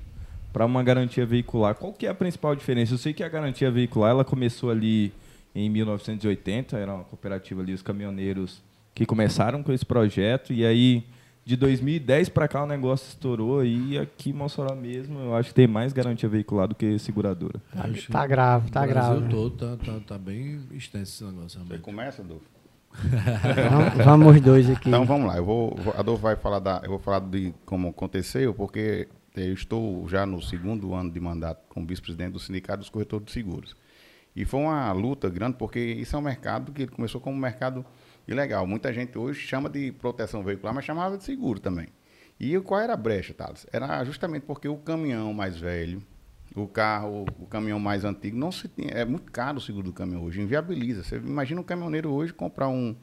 para uma garantia veicular. Qual que é a principal diferença? Eu sei que a garantia veicular ela começou ali em 1980, era uma cooperativa ali, os caminhoneiros que começaram com esse projeto, e aí de 2010 para cá o negócio estourou e aqui em Mossoró mesmo eu acho que tem mais garantia veicular do que seguradora. Tá, Acho tá grave, tá o Brasil grave. todo tá, tá, tá bem extenso esse negócio. Você realmente. começa, Adolfo? Vamos, vamos os dois aqui. Então vamos lá, eu vou, Adolfo vai falar da, eu vou falar de como aconteceu, porque eu estou já no segundo ano de mandato como vice-presidente do Sindicato dos Corretores de Seguros. E foi uma luta grande, porque isso é um mercado que ele começou como um mercado ilegal. Muita gente hoje chama de proteção veicular, mas chamava de seguro também. E qual era a brecha, Thales? Era justamente porque o caminhão mais velho, o carro, o caminhão mais antigo, não se tinha, é muito caro o seguro do caminhão hoje, inviabiliza. Você imagina um caminhoneiro hoje comprar um,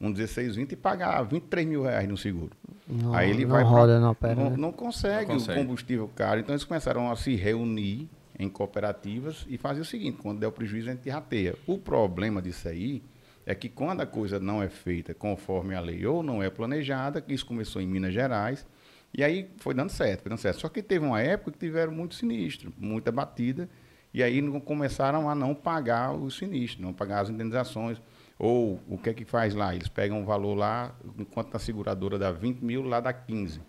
um 1620 e pagar 23 mil reais no seguro. Não, Aí ele não vai pra- roda, não opera. não, né? não consegue, Não consegue. o combustível caro. Então eles começaram a se reunir em cooperativas e fazer o seguinte: quando der o prejuízo, a gente rateia. O problema disso aí é que quando a coisa não é feita conforme a lei ou não é planejada, isso começou em Minas Gerais, e aí foi dando certo, foi dando certo. Só que teve uma época que tiveram muito sinistro, muita batida, e aí não- começaram a não pagar os sinistros, não pagar as indenizações. Ou o que é que faz lá? Eles pegam um valor lá, enquanto a seguradora dá 20 mil, lá dá 15.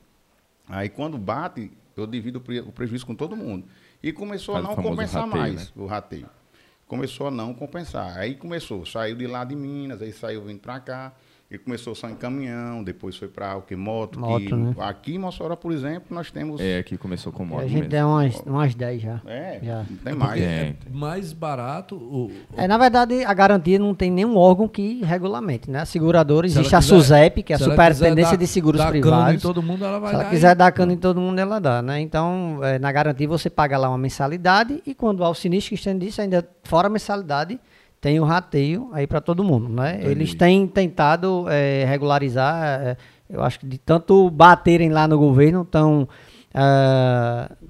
Aí quando bate, eu divido o pre- o prejuízo com todo mundo. E começou Faz a o não compensar rateio, mais o rateio. Começou a não compensar. Aí começou, saiu de lá de Minas, aí saiu vindo para cá. E começou só em caminhão, depois foi para o que moto. Moto, que, né? Aqui em Mossoró, por exemplo, nós temos. É, aqui começou com moto a gente mesmo. tem umas, umas 10 já. É, Já. não tem É mais. É. é mais barato. O, É, na verdade, a garantia não tem nenhum órgão que regulamente, né? A seguradora, Se existe a quiser- SUSEP, que é a se ela Superintendência quiser de Seguros dar cano em Privados. todo mundo, ela vai Se ela dar quiser em- dar cano em todo mundo, ela dá, né? Então, é, na garantia você paga lá uma mensalidade e quando há o sinistro que estende disso, ainda fora a mensalidade, tem o rateio aí para todo mundo, né? Entendi. Eles têm tentado é, regularizar, é, eu acho que de tanto baterem lá no governo, estão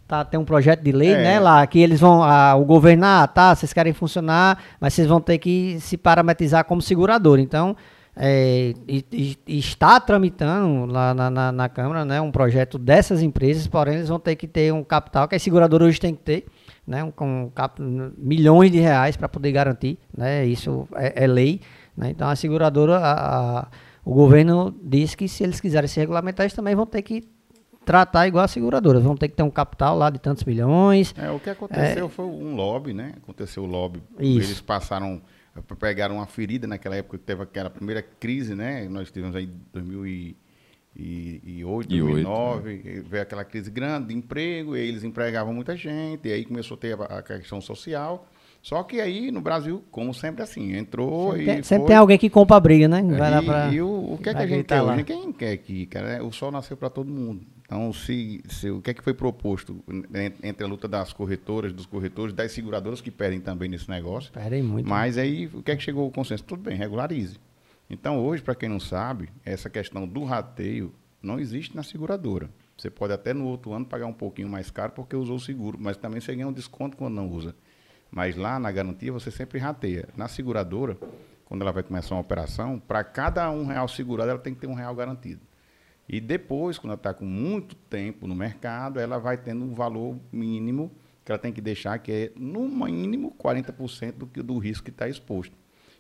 tá, tem um projeto de lei, É. né, lá, que eles vão, ah, o governo, ah, tá, vocês querem funcionar, mas vocês vão ter que se parametrizar como segurador. Então, é, e- e está tramitando lá na, na, na Câmara, né, um projeto dessas empresas, porém eles vão ter que ter um capital, que a seguradora hoje tem que ter, né, com cap- milhões de reais para poder garantir, né, isso é, é lei, né, então a seguradora, a- a- o governo diz que se eles quiserem se regulamentar, eles também vão ter que tratar igual a seguradora, vão ter que ter um capital lá de tantos milhões, É, o que aconteceu foi um lobby, né? Aconteceu o lobby. Isso. Eles passaram, pegaram uma ferida naquela época que teve aquela primeira crise, né? Nós tivemos aí em 2008, E oito, 2009, e veio aquela crise grande de emprego, e eles empregavam muita gente, e aí começou a ter a, a questão social. Só que aí no Brasil, como sempre assim, entrou sempre, e tem, sempre foi- tem alguém que compra a briga, né? Vai lá e, pra, e o, o que é que a gente quer lá. hoje? Quem quer aqui, cara? É, O sol nasceu para todo mundo. Então, se, se- o que é que foi proposto en- entre a luta das corretoras, dos corretores, das seguradoras que pedem também nesse negócio? Perdem muito. Mas aí, o que é que chegou o consenso? Tudo bem, regularize. Então, hoje, para quem não sabe, essa questão do rateio não existe na seguradora. Você pode até no outro ano pagar um pouquinho mais caro porque usou o seguro, mas também você ganha um desconto quando não usa. Mas lá na garantia você sempre rateia. Na seguradora, quando ela vai começar uma operação, para cada um real segurado, ela tem que ter um real garantido. E depois, quando ela está com muito tempo no mercado, ela vai tendo um valor mínimo que ela tem que deixar, que é no mínimo 40% do, que- do risco que está exposto.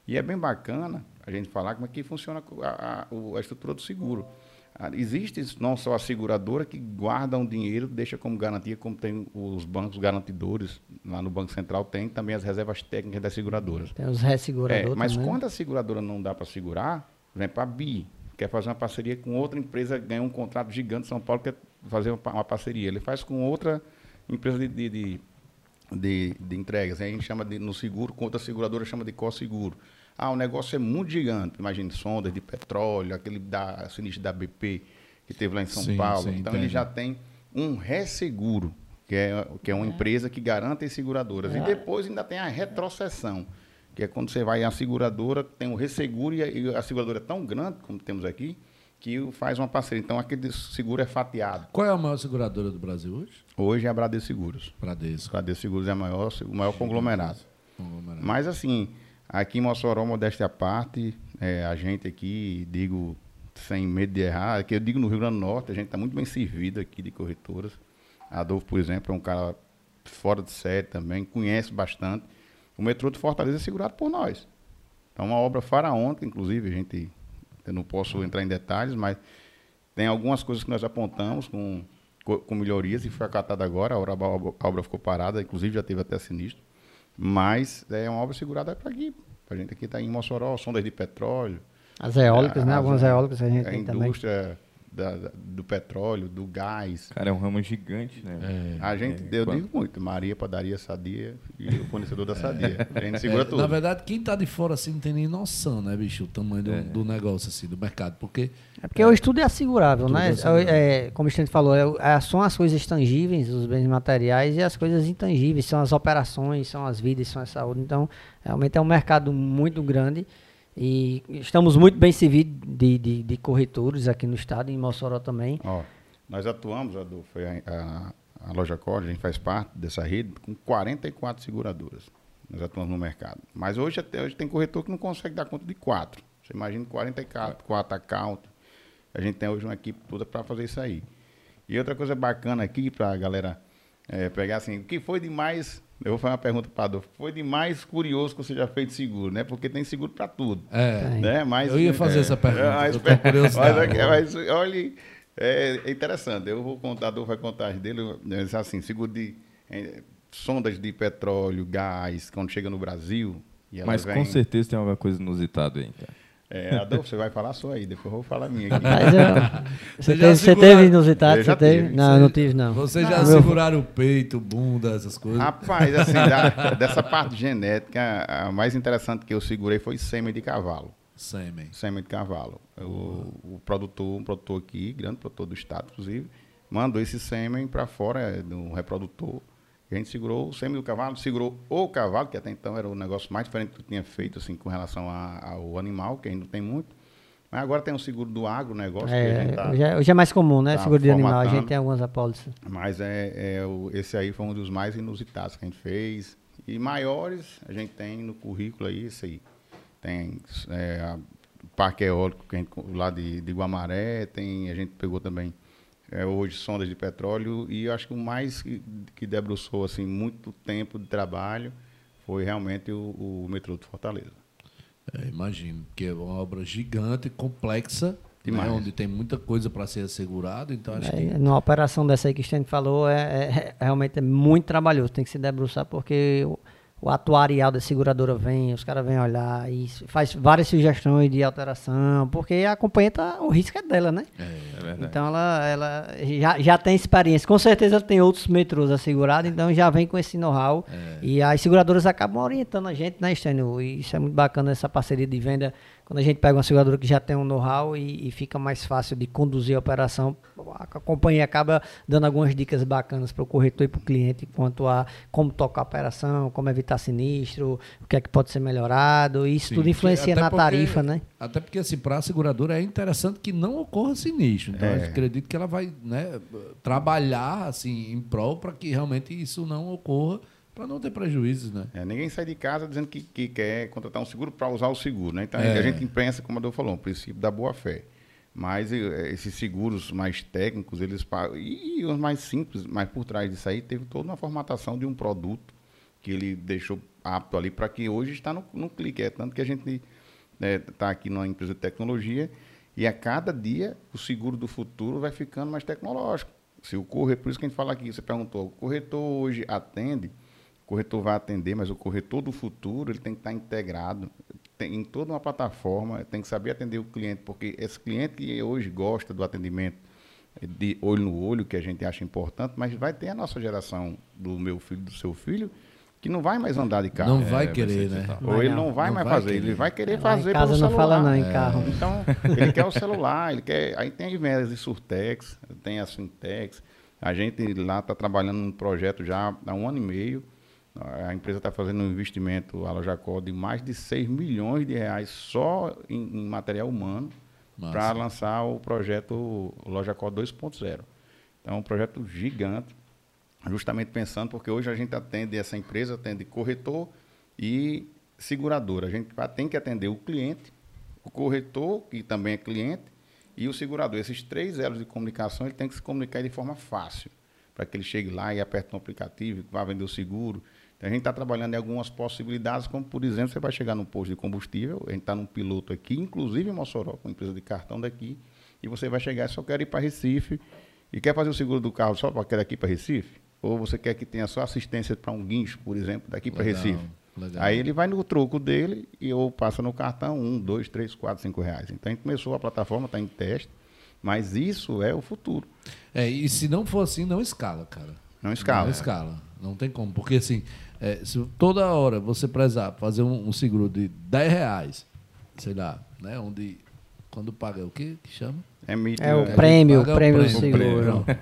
E é bem bacana a gente falar como é que funciona a, a- a estrutura do seguro. Ah, Existe não só a seguradora que guarda um dinheiro, deixa como garantia, como tem os bancos garantidores, lá no Banco Central tem também as reservas técnicas das seguradoras. Tem os É, resseguradores mas também. quando a seguradora não dá para segurar, por exemplo, a BI quer fazer uma parceria com outra empresa, ganhou um contrato gigante em São Paulo, quer fazer uma, uma parceria. Ele faz com outra empresa de, de, de, de- de entregas. Aí a gente chama de, no seguro, com outra seguradora chama de co-seguro. Ah, o negócio é muito gigante. Imagine sondas de petróleo, aquele da sinistro da BP que teve lá em São Sim, Paulo. sim, então entendo. ele já tem um resseguro, que é, que é uma empresa que garante as seguradoras. É. E depois ainda tem a retrocessão, que é quando você vai à seguradora, tem o resseguro e a, e a seguradora é tão grande, como temos aqui, que faz uma parceria. Então, aquele seguro é fatiado. Qual é a maior seguradora do Brasil hoje? Hoje é a Bradesco Seguros. Bradesco. Bradesco Seguros é a maior, o maior conglomerado. Conglomerado. Mas, assim, aqui em Mossoró, modéstia à parte, é, a gente aqui, digo sem medo de errar, que eu digo no Rio Grande do Norte, a gente está muito bem servido aqui de corretoras. Adolfo, por exemplo, é um cara fora de série também, conhece bastante. O metrô de Fortaleza é segurado por nós. Então, uma obra faraônica, inclusive, a gente, eu não posso entrar em detalhes, mas tem algumas coisas que nós apontamos com, com melhorias e foi acatada agora, a obra, a obra ficou parada, inclusive já teve até sinistro. Mas é uma obra segurada para aqui. A gente aqui está em Mossoró, sondas de petróleo, As eólicas, né? as- Algumas eólicas que a gente a tem também. Da- da- do petróleo, do gás. Cara, é um ramo gigante, né? É. A gente, É, eu digo muito, Maria, padaria sadia e o fornecedor da sadia. A gente segura É, tudo. Na verdade, quem tá de fora assim não tem nem noção, né, bicho? O tamanho do, É. do negócio, assim, do mercado. Porque É porque hoje tudo é assegurável, Tudo né? é assegurável. É, como a gente falou, é, é- são as coisas tangíveis, os bens materiais, e as coisas intangíveis, são as operações, são as vidas, são a saúde. Então, realmente é um mercado muito grande e estamos muito bem servidos de, de, de corretores aqui no estado, em Mossoró também. Ó, nós atuamos, Adolfo, a, a, a loja Cord, a gente faz parte dessa rede, com 44 seguradoras. Nós atuamos no mercado. Mas hoje, até hoje tem corretor que não consegue dar conta de quatro. Você imagina 44 quatro accounts. A gente tem hoje uma equipe toda para fazer isso aí. E outra coisa bacana aqui para a galera eh, pegar assim, o que foi de mais. Eu vou fazer uma pergunta para Adolfo. Foi de mais curioso que você já fez de seguro, né? Porque tem seguro para tudo. é. Né? Mas, Eu ia fazer essa pergunta, mas- eu tenho curiosidade. mas, mas, olha, é, é interessante. Eu vou contar, Adolfo vai contar as dele. Mas, assim, seguro de eh, sondas de petróleo, gás, quando chega no Brasil. E Mas vêm- com certeza tem alguma coisa inusitada aí, cara. É, Adolfo, você vai falar sua aí, depois eu vou falar a minha aqui. Mas eu- Você você, já teve, você teve inusitado? Você teve? tive. Não, eu não tive, não. Vocês já Não, seguraram o peito, bunda, essas coisas? Rapaz, assim, da- dessa parte genética, a mais interessante que eu segurei foi sêmen de cavalo. Sêmen. Sêmen de cavalo. O, o produtor, um produtor aqui, grande produtor do estado, inclusive, mandou esse sêmen para fora é, do reprodutor. E a gente segurou o sêmen do cavalo, segurou o cavalo, que até então era o negócio mais diferente que eu tinha feito assim, com relação a- ao animal, que ainda não tem muito. Mas agora tem o seguro do agronegócio, gente É, tá, hoje, é, hoje é mais comum, né? tá Seguro de animal. A gente tem algumas apólices. Mas é, é o- esse aí foi um dos mais inusitados que a gente fez. E maiores a gente tem no currículo aí, esse aí. Tem é, a- o Parque Eólico que a gente, lá de, de Guamaré, tem, a gente pegou também é, hoje sondas de petróleo e eu acho que o mais que, que debruçou assim, muito tempo de trabalho foi realmente o, o metrô de Fortaleza. É, imagino, porque é uma obra gigante, complexa, né, onde tem muita coisa para ser assegurado, então acho que É, numa operação dessa aí que o Stênio falou, é, é- é- realmente é muito trabalhoso. Tem que se debruçar porque o, o atuarial da seguradora vem, os caras vêm olhar e faz várias sugestões de alteração, porque a companhia tá, o risco é dela, né? É verdade. Então ela, ela já, já tem experiência. Com certeza ela tem outros metrôs assegurados, então já vem com esse know-how. E as seguradoras acabam orientando a gente, né, Stênio? E isso é muito bacana, essa parceria de venda. Quando a gente pega uma seguradora que já tem um know-how e, e fica mais fácil de conduzir a operação, a, a companhia acaba dando algumas dicas bacanas para o corretor e para o cliente quanto a como tocar a operação, como evitar sinistro, o que é que pode ser melhorado. E isso Sim, tudo influencia na porque- tarifa, né? Até porque, assim, para a seguradora é interessante que não ocorra sinistro. Então, É. eu acredito que ela vai né, trabalhar assim, em prol para que realmente isso não ocorra, para não ter prejuízos, né? É, ninguém sai de casa dizendo que, que quer contratar um seguro para usar o seguro, né? Então É. a gente pensa, como a Adolfo falou, o princípio da boa fé. Mas eh, esses seguros mais técnicos, eles e, os mais simples, mas por trás disso aí teve toda uma formatação de um produto que ele deixou apto ali para que hoje está no, no clique. É tanto que a gente está aqui numa empresa de tecnologia e a cada dia o seguro do futuro vai ficando mais tecnológico. Se o corretor, por isso que a gente fala aqui, você perguntou, o corretor hoje atende, o corretor vai atender, mas o corretor do futuro ele tem que estar integrado tem, em toda uma plataforma, tem que saber atender o cliente, porque esse cliente que hoje gosta do atendimento de olho no olho, que a gente acha importante, mas vai ter a nossa geração do meu filho, do seu filho, que não vai mais andar de carro. não vai vai querer, ser né? Ou ele não. não vai Não mais vai fazer, querer. ele vai querer Lá fazer em casa pelo não celular. fala não, em É. carro. Então, ele quer o celular, ele quer. Aí tem as vendas de Surtex, tem as Fintex. A gente lá está trabalhando num projeto já há um ano e meio. A empresa está fazendo um investimento, a Lojacó, de mais de 6 milhões de reais só em, em material humano para lançar o projeto Loja Cor 2.0. Então, é um projeto gigante, justamente pensando, porque hoje a gente atende, essa empresa atende corretor e seguradora. A gente tem que atender o cliente, o corretor, que também é cliente, e o segurador. Esses três elos de comunicação, ele tem que se comunicar de forma fácil, para que ele chegue lá e aperte um aplicativo, vá vender o seguro. Então, a gente está trabalhando em algumas possibilidades, como, por exemplo, você vai chegar num posto de combustível, a gente está num piloto aqui, inclusive em Mossoró, com uma empresa de cartão daqui, e você vai chegar e só quer ir para Recife, e quer fazer o seguro do carro só para daqui para Recife? Ou você quer que tenha só assistência para um guincho, por exemplo, daqui para Recife? legal. Aí ele vai no troco dele e ou passa no cartão um, dois, três, quatro, cinco reais. Então a gente começou a plataforma, está em teste, mas isso é o futuro. É, e se não for assim, não escala, cara. Não escala. Não escala. Não tem como. Porque assim, é, se toda hora você precisar fazer um, um seguro de 10 reais, sei lá, né? Onde. Quando paga o quê que chama? É, mito, É o né? prêmio, Paga o prêmio do prêmio, seguro. prêmio.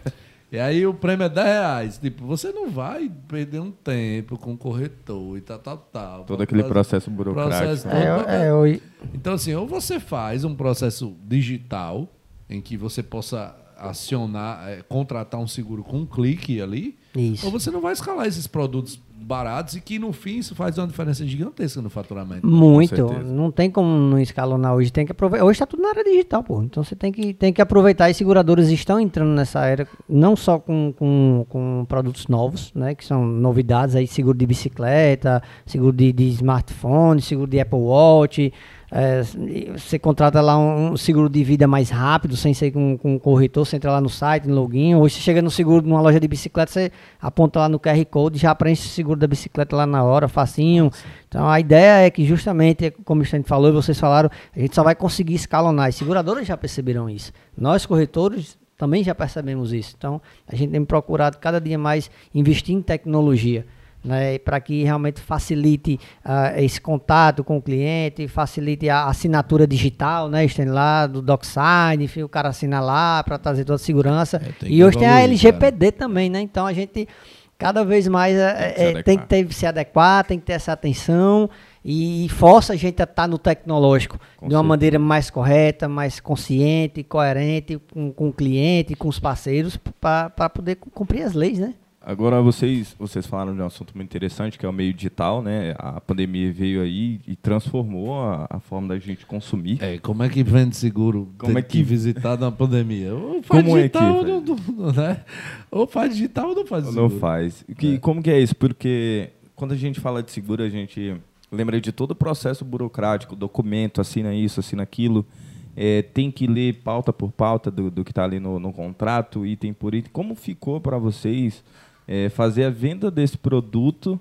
E aí o prêmio é 10 reais. Tipo, você não vai perder um tempo com o corretor e tal, tal, tal. Todo aquele Fazer- processo burocrático. processo É, todo. é, hoje- Então, assim, ou você faz um processo digital em que você possa acionar, é, contratar um seguro com um clique ali, Isso. ou você não vai escalar esses produtos baratos e que no fim isso faz uma diferença gigantesca no faturamento. Muito. Não tem como não escalonar hoje. Tem que aproveitar. Hoje está tudo na área digital, pô. Então você tem que, tem que aproveitar. As seguradoras estão entrando nessa era, não só com, com, com produtos novos, né? Que são novidades aí, seguro de bicicleta, seguro de, de smartphone, seguro de Apple Watch. É, você contrata lá um, seguro de vida mais rápido, sem ser com, com um corretor, você entra lá no site, no login. Hoje você chega no seguro numa loja de bicicleta, você aponta lá no QR Code, já preenche o seguro da bicicleta lá na hora, facinho. Então a ideia é que justamente, como a gente falou e vocês falaram, a gente só vai conseguir escalonar. As seguradoras já perceberam isso. Nós, corretores, também já percebemos isso. Então a gente tem procurado cada dia mais investir em tecnologia. Né, para que realmente facilite ah, esse contato com o cliente, facilite a assinatura digital, né, Estende lá do DocSign, enfim, o cara assina lá para trazer toda a segurança. É, e que hoje tem a evoluir, LGPD também, né? Então a gente cada vez mais é, Tem que se é, tem que adequar. ter, se adequar, tem que ter essa atenção e, força a gente a estar no tecnológico Com de uma certeza. maneira mais correta, mais consciente, coerente com, com o cliente, com os parceiros, para poder cu- cumprir as leis, né? Agora vocês, vocês falaram de um assunto muito interessante que é o meio digital, né? A pandemia veio aí e transformou a, a forma da gente consumir. É, como é que vende seguro? Como Tem é que- visitar na pandemia? Ou faz Como é que digital, ou faz? não, não- né? Ou faz digital ou não faz Não seguro. faz. Que, Como que é isso? Porque quando a gente fala de seguro, a gente lembra de todo o processo burocrático, documento, assina isso, assina aquilo. É, tem que ler pauta por pauta do, do que está ali no, no contrato, item por item. Como ficou para vocês é, fazer a venda desse produto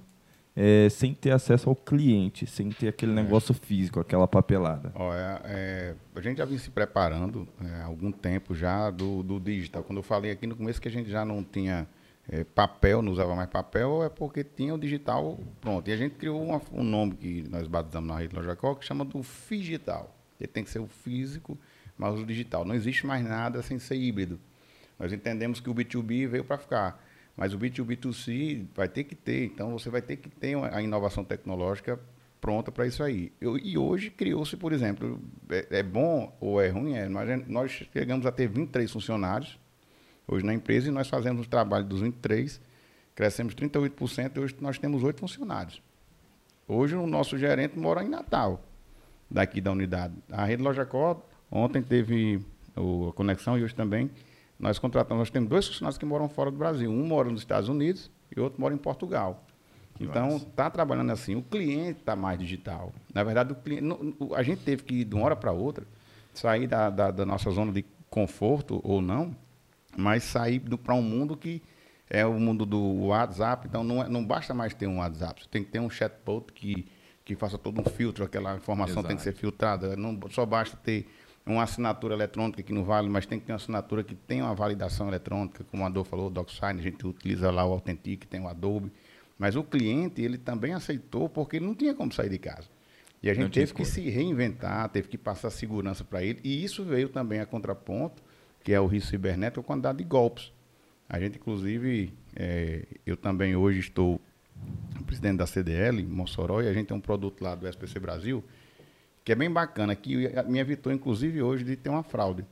é, sem ter acesso ao cliente, sem ter aquele negócio físico, aquela papelada? Olha, é, a gente já vem se preparando é, há algum tempo já do, do digital. Quando eu falei aqui no começo que a gente já não tinha é, papel, não usava mais papel, é porque tinha o digital pronto. E a gente criou uma- um nome que nós batizamos na rede Lojacol, que chama do Figital. Ele tem que ser o físico, mas o digital. Não existe mais nada sem ser híbrido. Nós entendemos que o B2B veio para ficar. Mas o B2B2C vai ter que ter. Então, você vai ter que ter uma- a inovação tecnológica pronta para isso aí. Eu- e hoje criou-se, por exemplo, é, é bom ou é ruim? É, nós, nós chegamos a ter 23 funcionários hoje na empresa e nós fazemos o trabalho dos 23, crescemos 38% e hoje nós temos oito funcionários. Hoje o nosso gerente mora em Natal, daqui da unidade. A rede Lojacó, ontem teve o- a conexão e hoje também. Nós contratamos, nós temos dois funcionários que moram fora do Brasil. Um mora nos Estados Unidos e outro mora em Portugal. Então, está trabalhando assim. O cliente está mais digital. Na verdade, o cliente, não- a gente teve que, de uma hora para outra, sair da, da- da nossa zona de conforto ou não, mas sair para um mundo que é o mundo do WhatsApp. Então, não, é- não basta mais ter um WhatsApp. Você tem que ter um chatbot que, que faça todo um filtro. Aquela informação tem que ser filtrada. Não só basta ter uma assinatura eletrônica que não vale, mas tem que ter uma assinatura que tem uma validação eletrônica, como o Adolfo falou, o DocSign, a gente utiliza lá o Authentic, tem o Adobe. Mas o cliente, ele também aceitou porque ele não tinha como sair de casa. E a gente teve que escolha. se reinventar, teve que passar segurança para ele. E isso veio também a contraponto, que é o risco cibernético, a quantidade de golpes. A gente, inclusive, eh, eu também hoje estou presidente da CDL, em Mossoró, e a gente tem um produto lá do SPC Brasil, que é bem bacana, que me evitou, inclusive, hoje, de ter uma fraude.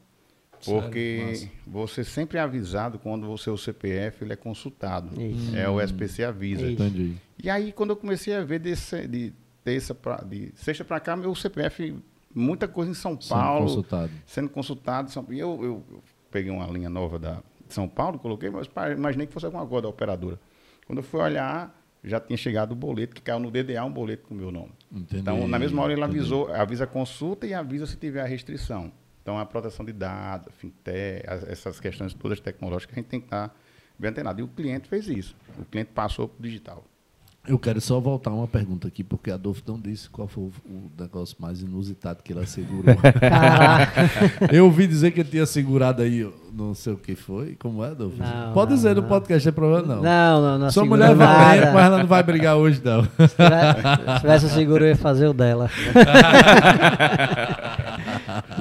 Sério? Porque Massa. você sempre é avisado quando o seu CPF ele é consultado. Isso. É o SPC avisa. Isso. Entendi. E aí, quando eu comecei a ver desse, de terça pra, de sexta para cá, meu CPF, muita coisa em São Sendo Paulo, consultado. sendo consultado. São- E eu, eu, eu peguei uma linha nova da, de São Paulo, coloquei, mas imaginei que fosse alguma coisa da operadora. Quando eu fui olhar, já tinha chegado o boleto, que caiu no DDA um boleto com o meu nome. Entendi. Então, na mesma hora, ele entendi. avisou, avisa a consulta e avisa se tiver a restrição. Então, a proteção de dados, fintech, as- essas questões todas tecnológicas, a gente tem que estar bem antenado. E o cliente fez isso. O cliente passou para o digital. Eu quero só voltar uma pergunta aqui, porque a Adolfo não disse qual foi o, negócio mais inusitado que ele assegurou. eu ouvi dizer que ele tinha segurado aí, não sei o que foi. Como é, Adolfo? Não, Pode não, dizer no não. podcast, não tem problema não. Não, não, não. Sua mulher vai bem, mas ela não vai brigar hoje, não. Se tivesse- se tivesse seguro, eu ia fazer o dela.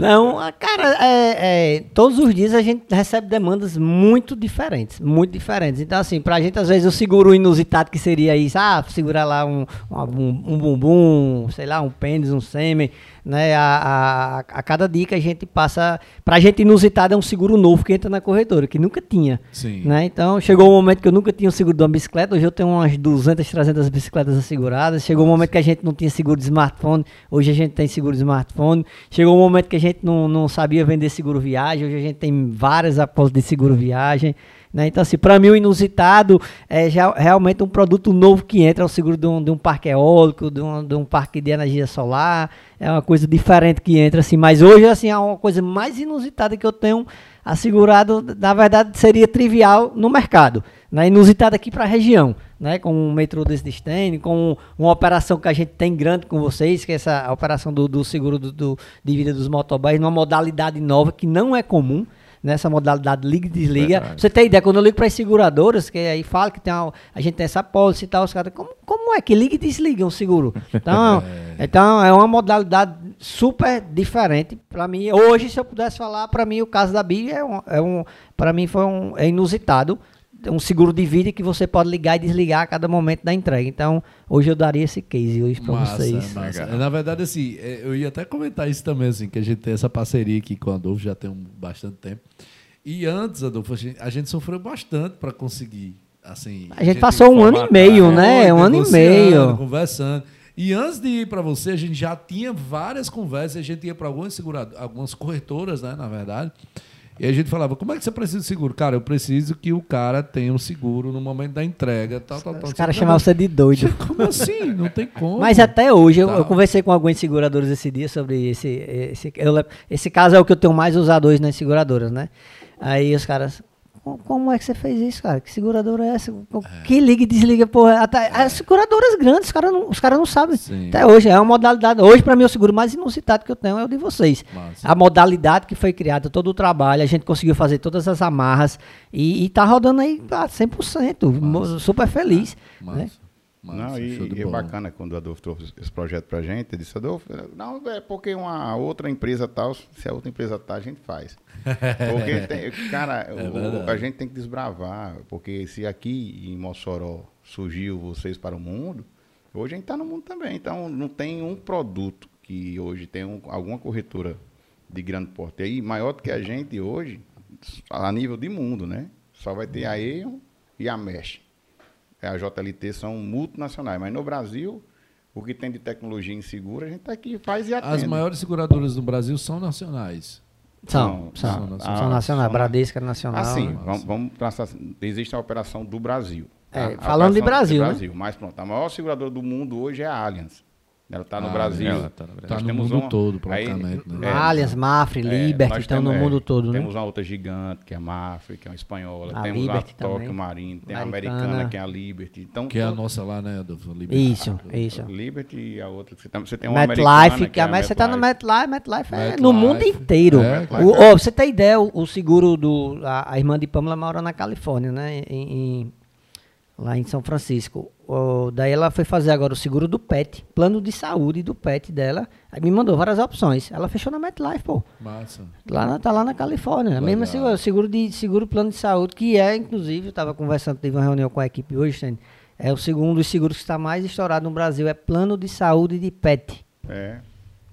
Não, a- cara, é, é, todos os dias a gente recebe demandas muito diferentes, muito diferentes. Então, assim, pra gente, às vezes, o seguro inusitado que seria isso, ah, segurar lá um, um, um bumbum, sei lá, um pênis, um sêmen, né? A, a, a cada dia que a gente passa, pra gente inusitado é um seguro novo que entra na corretora, que nunca tinha. Sim. Né? Então, chegou um momento que eu nunca tinha o seguro de uma bicicleta, hoje eu tenho umas 200, 300 bicicletas asseguradas. Chegou um momento que a gente não tinha seguro de smartphone, hoje a gente tem seguro de smartphone. Chegou um momento que a gente não, não sabia vender seguro viagem, hoje a gente tem várias apólices de seguro viagem. Né? Então, assim, para mim o inusitado é já realmente um produto novo que entra, é o seguro de um, de um parque eólico, de um, de um parque de energia solar, é uma coisa diferente que entra, assim, mas hoje, assim, é uma coisa mais inusitada que eu tenho assegurado, na verdade, seria trivial no mercado, né? Inusitado aqui para a região, né? Com um metrô desse destino, com uma operação que a gente tem grande com vocês, que é essa operação do, do seguro do, do- de vida dos motoboys, numa modalidade nova que não é comum, nessa modalidade liga e desliga. Pra Você tem ideia, quando eu ligo para as seguradoras, que aí fala que tem uma- a gente tem essa pólice e tal, os caras, como, como é que liga e desliga um seguro? Então, então é uma modalidade super diferente para mim. Hoje, se eu pudesse falar, para mim o caso da Bia é um, é um para mim foi um é inusitado. É um seguro de vida que você pode ligar e desligar a cada momento da entrega. Então, hoje eu daria esse case hoje para vocês. massa. Na verdade, assim, é, eu ia até comentar isso também, assim, que a gente tem essa parceria aqui com o Adolfo já tem um, bastante tempo. E antes, Adolfo, a gente, a gente sofreu bastante para conseguir, assim... A gente passou um ano e meio, né? Foi, Um ano e meio. Conversando. E antes de ir para você, a gente já tinha várias conversas, a gente ia para algumas seguradoras, algumas corretoras, né, na verdade. E a gente falava, como é que você precisa de seguro? Cara, eu preciso que o cara tenha um seguro no momento da entrega, tal, tal, tal. Os caras chamavam você de doido. Como assim? Não tem como. Mas até hoje, eu, Tá. eu conversei com alguns seguradores esse dia sobre esse. Esse, eu esse caso é o que eu tenho mais usado hoje nas seguradoras, né? Aí os caras. "Co- Como é que você fez isso, cara? Que seguradora é essa? Co- Que liga e desliga, porra. Até, as seguradoras grandes, os caras não, os caras não sabem. Sim. Até hoje, é uma modalidade. Hoje, para mim, o seguro mais inusitado que eu tenho é o de vocês. Massa. A modalidade que foi criada, todo o trabalho, a gente conseguiu fazer todas as amarras e, e tá rodando aí ah, 100%. mo- Super feliz. Massa. né? Massa, não, e, show de e é bacana quando o Adolfo trouxe esse projeto pra gente, ele disse, Adolfo, não, é porque uma outra empresa tal, se a outra empresa tá, a gente faz. Porque, tem- cara, o- É verdade. a gente tem que desbravar, porque se aqui em Mossoró surgiu vocês para o mundo, hoje a gente está no mundo também. Então, não tem um produto que hoje tem um- alguma corretora de grande porte aí, maior do que a gente hoje, a nível de mundo, né? Só vai ter a Aeon e a Mesh. É, A JLT são multinacionais, mas no Brasil, o que tem de tecnologia em seguro, a gente tá aqui faz e atende. As maiores seguradoras do Brasil são nacionais. São, São, são, são são, nacionais. Bradesca é nacional. Assim, vamos, vamos traçar. assim, Existe a operação do Brasil. É, A falando de operação Brasil, né? Mas pronto, a maior seguradora do mundo hoje é a Allianz. Ela está no Ah, Brasil. ela tá no Brasil. Tá Nós no temos mundo uma- todo, aí- praticamente. né? é, Allianz, Mafre, É, Liberty, estão no é, mundo todo, né? Temos uma outra gigante, que é a Mafre, que é uma espanhola. A temos Liberty a Tóquio também. Marine, tem a Americana. que é a Liberty. Então, Que é a nossa lá, né, Adolfo? Liberty. Isso, isso. Liberty e a outra. que Você, tem- você tem uma MetLife, americana, que a é Met- você tá no MetLife, MetLife é no MetLife. mundo inteiro. É. O- ó, você tem ideia, o, o seguro do. A, a irmã de Pamela mora na Califórnia, né? Em, em- lá em São Francisco. O- daí ela foi fazer agora o seguro do PET, plano de saúde do PET dela. Aí me mandou várias opções. Ela fechou na MetLife, pô. Massa. Lá na- tá lá na Califórnia. Legal. Mesmo seguro, seguro de seguro plano de saúde, que é, inclusive, eu estava conversando, teve uma reunião com a equipe hoje, é o segundo dos seguros que está mais estourado no Brasil, é plano de saúde de PET. É.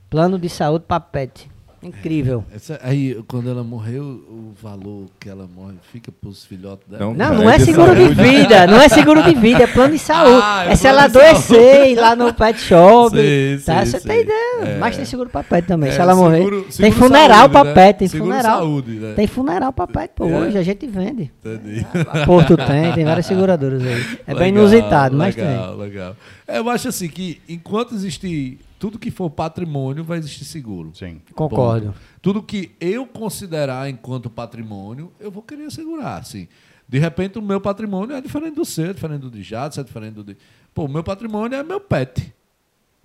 Plano de saúde para pet. Incrível. Essa- aí, quando ela morreu, o valor que ela morre fica pros filhotes dela. Não, Não, Não, é é seguro de vida, não é seguro de vida, é plano de saúde. Ah, é é se ela adoecer ir lá no pet shop. Sei, tá? sei, Você sei. tem ideia. É. Mas tem seguro pra pet também. É, se ela seguro- morrer. tem seguro funeral saúde, pra né? pet, tem Seguro funeral. saúde, né? Tem funeral pra pet, pô. É? Hoje a gente vende. Entendi. A Porto tem, tem várias seguradoras aí. É bem Legal, inusitado, mas legal, Legal, Eu acho assim que enquanto existir tudo que for patrimônio, vai existir seguro. Sim. Concordo. Ponto. Tudo que eu considerar enquanto patrimônio, eu vou querer segurar, assim. De repente, o meu patrimônio é diferente do seu, é diferente do de Jadson, é diferente do de... Pô, o meu patrimônio é meu pet.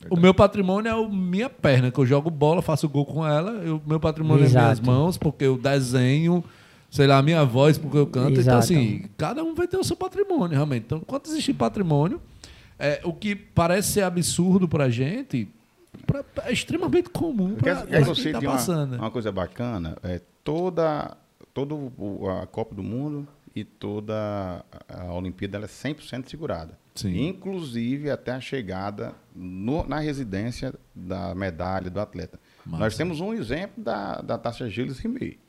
O meu patrimônio é a minha perna, que eu jogo bola, faço gol com ela. O meu patrimônio é minhas Exato. mãos, porque eu desenho, sei lá, a minha voz, porque eu canto. Então, Exato. assim, cada um vai ter o seu patrimônio, realmente. Então, enquanto existir patrimônio, é, o que parece ser absurdo pra gente, pra- é extremamente comum quer quem tá uma, passando. né? uma coisa bacana? É toda, todo a Copa do Mundo e toda a Olimpíada ela é 100% segurada. Sim. Inclusive até a chegada no- na residência da medalha do atleta. Massa. Nós temos um exemplo da, da taça Gilles Rimet,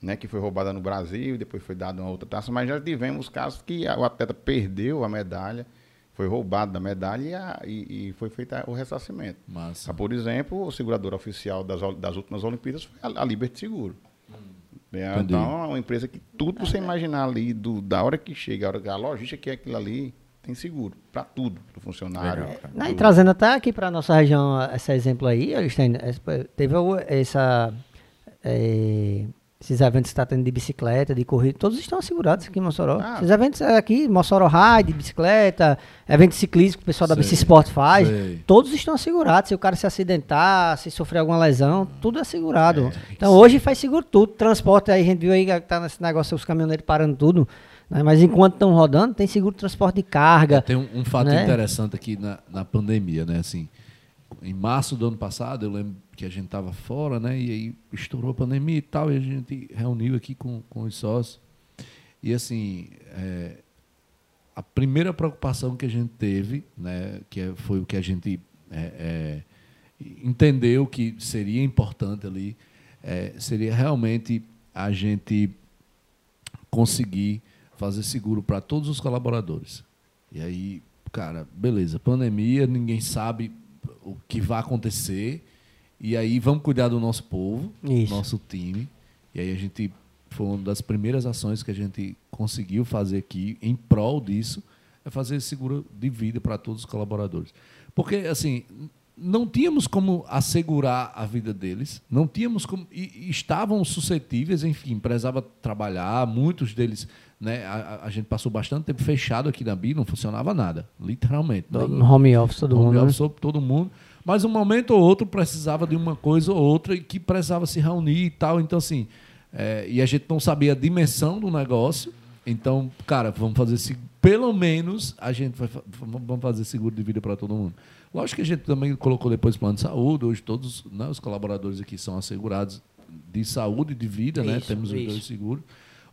né, que foi roubada no Brasil e depois foi dada uma outra taça, mas já tivemos casos que a- o atleta perdeu a medalha, foi roubado da medalha e, a- e- e foi feito o ressarcimento. Massa. Ah, Por exemplo, o segurador oficial das, das últimas Olimpíadas foi a, a Liberty Seguro. É, Entendi. então, é uma empresa que tudo que você imaginar ali, do, da hora que chega, a, hora, que- a logística que é aquilo ali, tem seguro. Para tudo. Do funcionário. Legal, cara. Não, e do- trazendo até aqui para nossa região esse exemplo aí, Stein, esse- teve o- essa, eh, esses eventos que está tendo de bicicleta, de corrida, todos estão assegurados aqui em Mossoró. Ah. Esses eventos aqui, Mossoró Ride, bicicleta, evento ciclismo que o pessoal da Bici Sport faz, sei. todos estão assegurados. Se o cara se acidentar, se sofrer alguma lesão, tudo é assegurado. É, então hoje faz seguro tudo. Transporte, aí a gente viu aí que tá nesse negócio, os caminhoneiros parando tudo. né? Mas enquanto estão rodando, tem seguro de transporte de carga. Tem um, um fato né? interessante aqui na, na pandemia, né? Assim, em março do ano passado, eu lembro que a gente estava fora, né? E aí estourou a pandemia e tal, e a gente reuniu aqui com, com os sócios. E assim, é, a primeira preocupação que a gente teve, né? Que é- foi o que a gente é, é, entendeu que seria importante ali, é, seria realmente a gente conseguir fazer seguro para todos os colaboradores. E aí, cara, beleza, pandemia, ninguém sabe o que vai acontecer. E aí vamos cuidar do nosso povo, Isso. nosso time. E aí a gente foi uma das primeiras ações que a gente conseguiu fazer aqui em prol disso, é fazer seguro de vida para todos os colaboradores. Porque assim, não tínhamos como assegurar a vida deles, não tínhamos como e, e estavam suscetíveis, enfim, precisava trabalhar, muitos deles, né, a, a- gente passou bastante tempo fechado aqui na BI, não funcionava nada, literalmente. No home office, todo Home mundo. né? office sobre todo mundo. Mas um momento ou outro precisava de uma coisa ou outra e que precisava se reunir e tal. Então, assim, é, e a gente não sabia a dimensão do negócio. Então, cara, vamos fazer se pelo menos a gente vai vamos fazer seguro de vida para todo mundo. Lógico que a gente também colocou depois plano de saúde. Hoje todos né, os colaboradores aqui são assegurados de saúde e de vida, né? Isso, Temos os isso. dois seguros.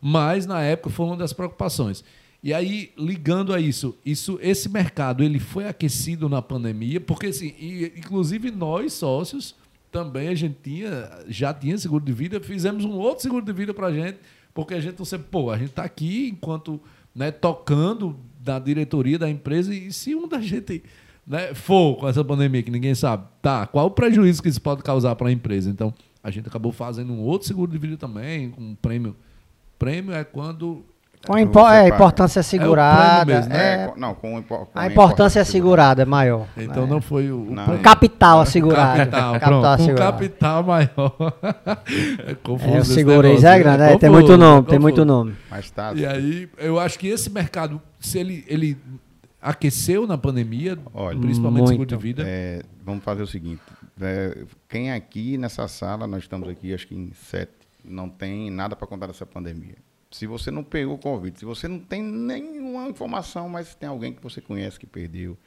Mas na época foi uma das preocupações. E aí, ligando a isso, isso esse mercado ele foi aquecido na pandemia, porque assim, e, inclusive nós sócios também a gente tinha, já tinha seguro de vida, fizemos um outro seguro de vida pra gente, porque a gente não sempre, pô, a gente tá aqui enquanto, né, tocando da diretoria da empresa e se um da gente, né, for com essa pandemia que ninguém sabe, tá, qual o prejuízo que isso pode causar para a empresa? Então, a gente acabou fazendo um outro seguro de vida também, com um prêmio. Prêmio é quando Com a, impo- é, a paga. importância assegurada. mesmo, é, É, não, com, com a importância assegurada é maior. Então né? não foi o, Não. O capital assegurado. Capital. Com assegurado. capital maior. é confuso É, o é grande, né? é, tem muito nome, é tem muito nome. Mas tá. E aí, eu acho que esse mercado, se ele, ele aqueceu na pandemia, Olha, principalmente muito. seguro de vida, É, vamos fazer o seguinte: é, quem aqui nessa sala, nós estamos aqui, acho que em sete, não tem nada para contar dessa pandemia. Se você não pegou o Covid, se você não tem nenhuma informação, mas tem alguém que você conhece que perdeu,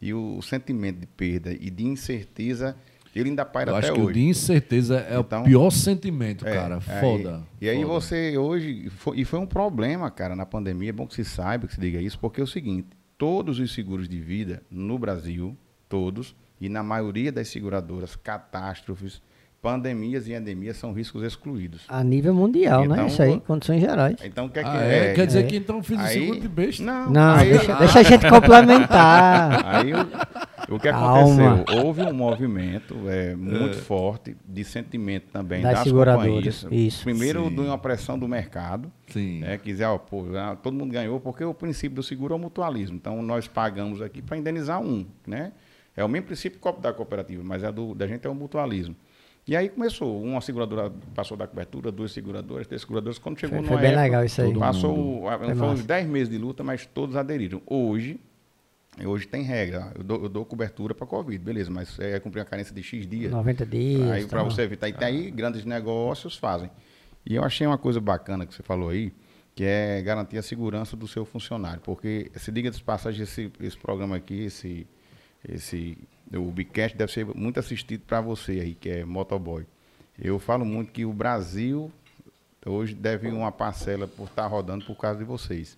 e o, o sentimento de perda e de incerteza, ele ainda paira eu até acho que o hoje. de incerteza é Então, o pior sentimento, É, cara. aí- Foda. e aí foda. você hoje. foi- e foi um problema, cara, na pandemia. É bom que se saiba, que se diga isso, porque é o seguinte: todos os seguros de vida no Brasil, todos, E na maioria das seguradoras, catástrofes, pandemias e endemias são riscos excluídos. A nível mundial, né? Então, Isso aí, condições gerais. Então, o que é que Ah, é? Quer dizer é. que então fiz o seguro de besta? Não, Não, aí- deixa, deixa a gente complementar. Aí o, o que Calma. aconteceu? Houve um movimento é, muito forte de sentimento também Das das, seguradoras, companhias. isso. Primeiro, Sim. de uma pressão do mercado, Sim. né, que dizia, ó, pô, ah, todo mundo ganhou, porque o princípio do seguro é o mutualismo. Então, nós pagamos aqui para indenizar um, né? É o mesmo princípio da cooperativa, mas a do, da gente é o mutualismo. E aí começou, uma seguradora passou da cobertura, duas seguradoras, três seguradoras, quando chegou Foi- foi bem época, legal isso aí. Passou, Foi massa. uns 10 meses de luta, mas todos aderiram. Hoje, hoje tem regra, eu dou, eu dou cobertura para Covid, beleza, mas é cumprir a carência de X dias. 90 dias. Aí para tal. você evitar. E daí grandes negócios fazem. E eu achei uma coisa bacana que você falou aí, que é garantir a segurança do seu funcionário. Porque, se diga de passagem, esse, esse programa aqui, esse, esse, o Bicast deve ser muito assistido para você aí, que é motoboy. Eu falo muito que o Brasil hoje deve uma parcela por estar rodando por causa de vocês.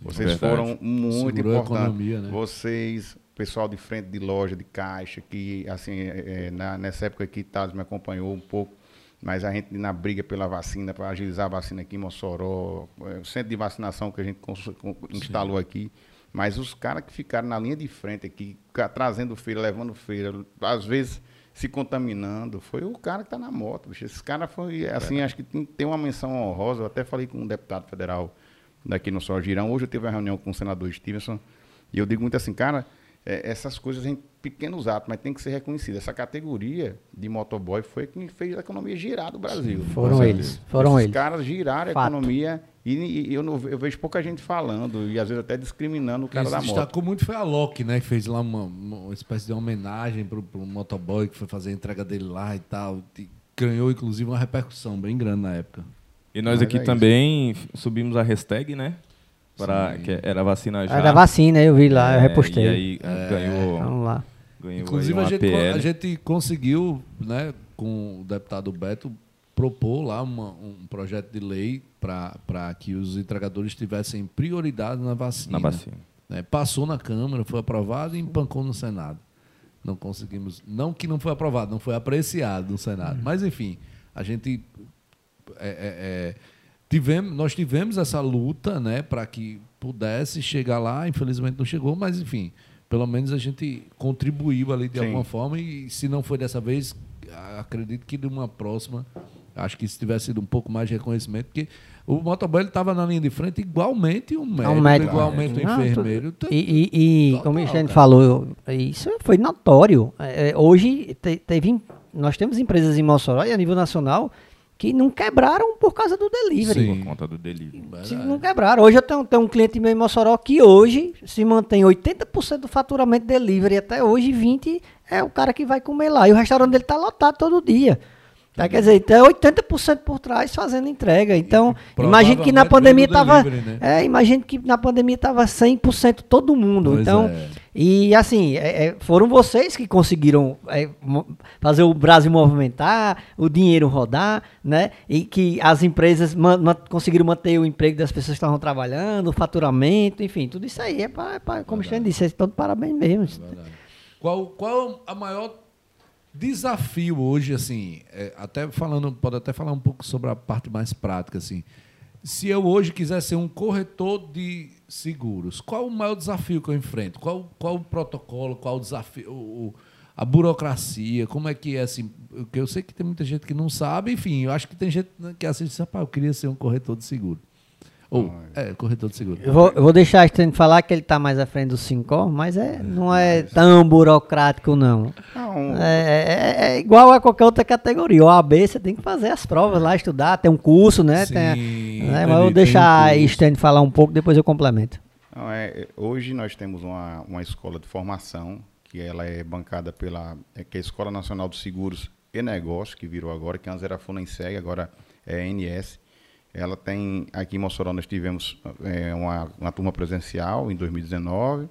Vocês Verdade. foram muito Segurou importantes. economia, né? Vocês, pessoal de frente de loja, de caixa, que assim, é, é, na- nessa época aqui, Thales me acompanhou um pouco, mas a gente na briga pela vacina, para agilizar a vacina aqui em Mossoró, é, o centro de vacinação que a gente instalou aqui. Mas os caras que ficaram na linha de frente aqui, trazendo feira, levando feira, às vezes se contaminando, foi o cara que está na moto. Bicho. Esse cara foi, assim, acho que tem, tem uma menção honrosa. Eu até falei com um deputado federal daqui no Só Girão. Hoje eu tive uma reunião com o senador Stevenson e eu digo muito assim, cara, é, essas coisas em pequenos atos, mas tem que ser reconhecida. Essa categoria de motoboy foi quem fez a economia girar do Brasil. Foram eles, foram Esses eles. caras giraram a Fato. economia e, e eu, não, eu vejo pouca gente falando e às vezes até discriminando o cara da moto. destacou muito foi a Loki, né? Que fez lá uma, uma espécie de homenagem pro, pro motoboy que foi fazer a entrega dele lá e tal. E ganhou, inclusive, uma repercussão bem grande na época. E nós Mas aqui é também subimos a hashtag, né? Pra, que era vacina já. Da vacina, eu vi lá, eu É, repostei. E aí ganhou, Vamos lá. ganhou Inclusive, aí a gente, PL. a gente conseguiu, né, com o deputado Beto, propor lá uma- um projeto de lei para que os entregadores tivessem prioridade na vacina. na vacina. né? Passou na Câmara, foi aprovado e empancou no Senado. Não conseguimos. Não que não foi aprovado, não foi apreciado no Senado. Mas, enfim, a gente. é, é, é, tivemos, nós tivemos essa luta né, para que pudesse chegar lá. Infelizmente não chegou, mas, enfim, pelo menos a gente contribuiu ali de Sim. alguma forma. E se não foi dessa vez, acredito que de uma próxima. Acho que se tivesse sido um pouco mais de reconhecimento, porque o motoboy estava na linha de frente igualmente um médico, médico. igualmente um Não, enfermeiro. E, e- e, Total, como a gente cara. falou, isso foi notório. É, é, hoje te- teve, nós temos empresas em Mossoró e a nível nacional que não quebraram por causa do delivery. Sim. Por conta do delivery. Se não quebraram. Hoje eu tenho, tenho um cliente meu em Mossoró que hoje se mantém 80% do faturamento delivery até hoje 20% é o cara que vai comer lá. E o restaurante dele tá lotado todo dia. Tá, quer dizer, então é 80% por trás fazendo entrega. Então, imagine que na pandemia vem do tava. delivery, né? É, imagine que na pandemia tava 100% todo mundo. Pois então, é. e assim, é, é, foram vocês que conseguiram é, fazer o Brasil movimentar, o dinheiro rodar, né? E que as empresas man- man- conseguiram manter o emprego das pessoas que estavam trabalhando, o faturamento, enfim, tudo isso aí é para, como o Cristiano disse, é todo parabéns mesmo. Qual, qual a maior desafio hoje, assim, é, até falando, pode até falar um pouco sobre a parte mais prática, assim. Se eu hoje quiser ser um corretor de seguros, qual o maior desafio que eu enfrento? Qual, qual o protocolo, qual o desafio, o- a burocracia, como é que é assim? Porque eu sei que tem muita gente que não sabe, enfim, eu acho que tem gente né, que assiste e diz, "Rapaz, eu queria ser um corretor de seguro. Ou, é, corretor de seguro. Eu vou, eu vou deixar a Estênio falar que ele está mais à frente do 5, mas é, não é tão burocrático, não. Não, É, é- é igual a qualquer outra categoria. O AB você tem que fazer as provas lá, estudar, tem um curso, né? Sim, Tem né, mas eu vou deixar um a. Estênio falar um pouco, depois eu complemento. Não, é, hoje nós temos uma, uma escola de formação, que ela é bancada pela é, que é a Escola Nacional dos Seguros e Negócios, que virou agora, que antes era a Funenseg, agora é NS. Ela tem, aqui em Mossoró nós tivemos é, uma, uma turma presencial em 2019,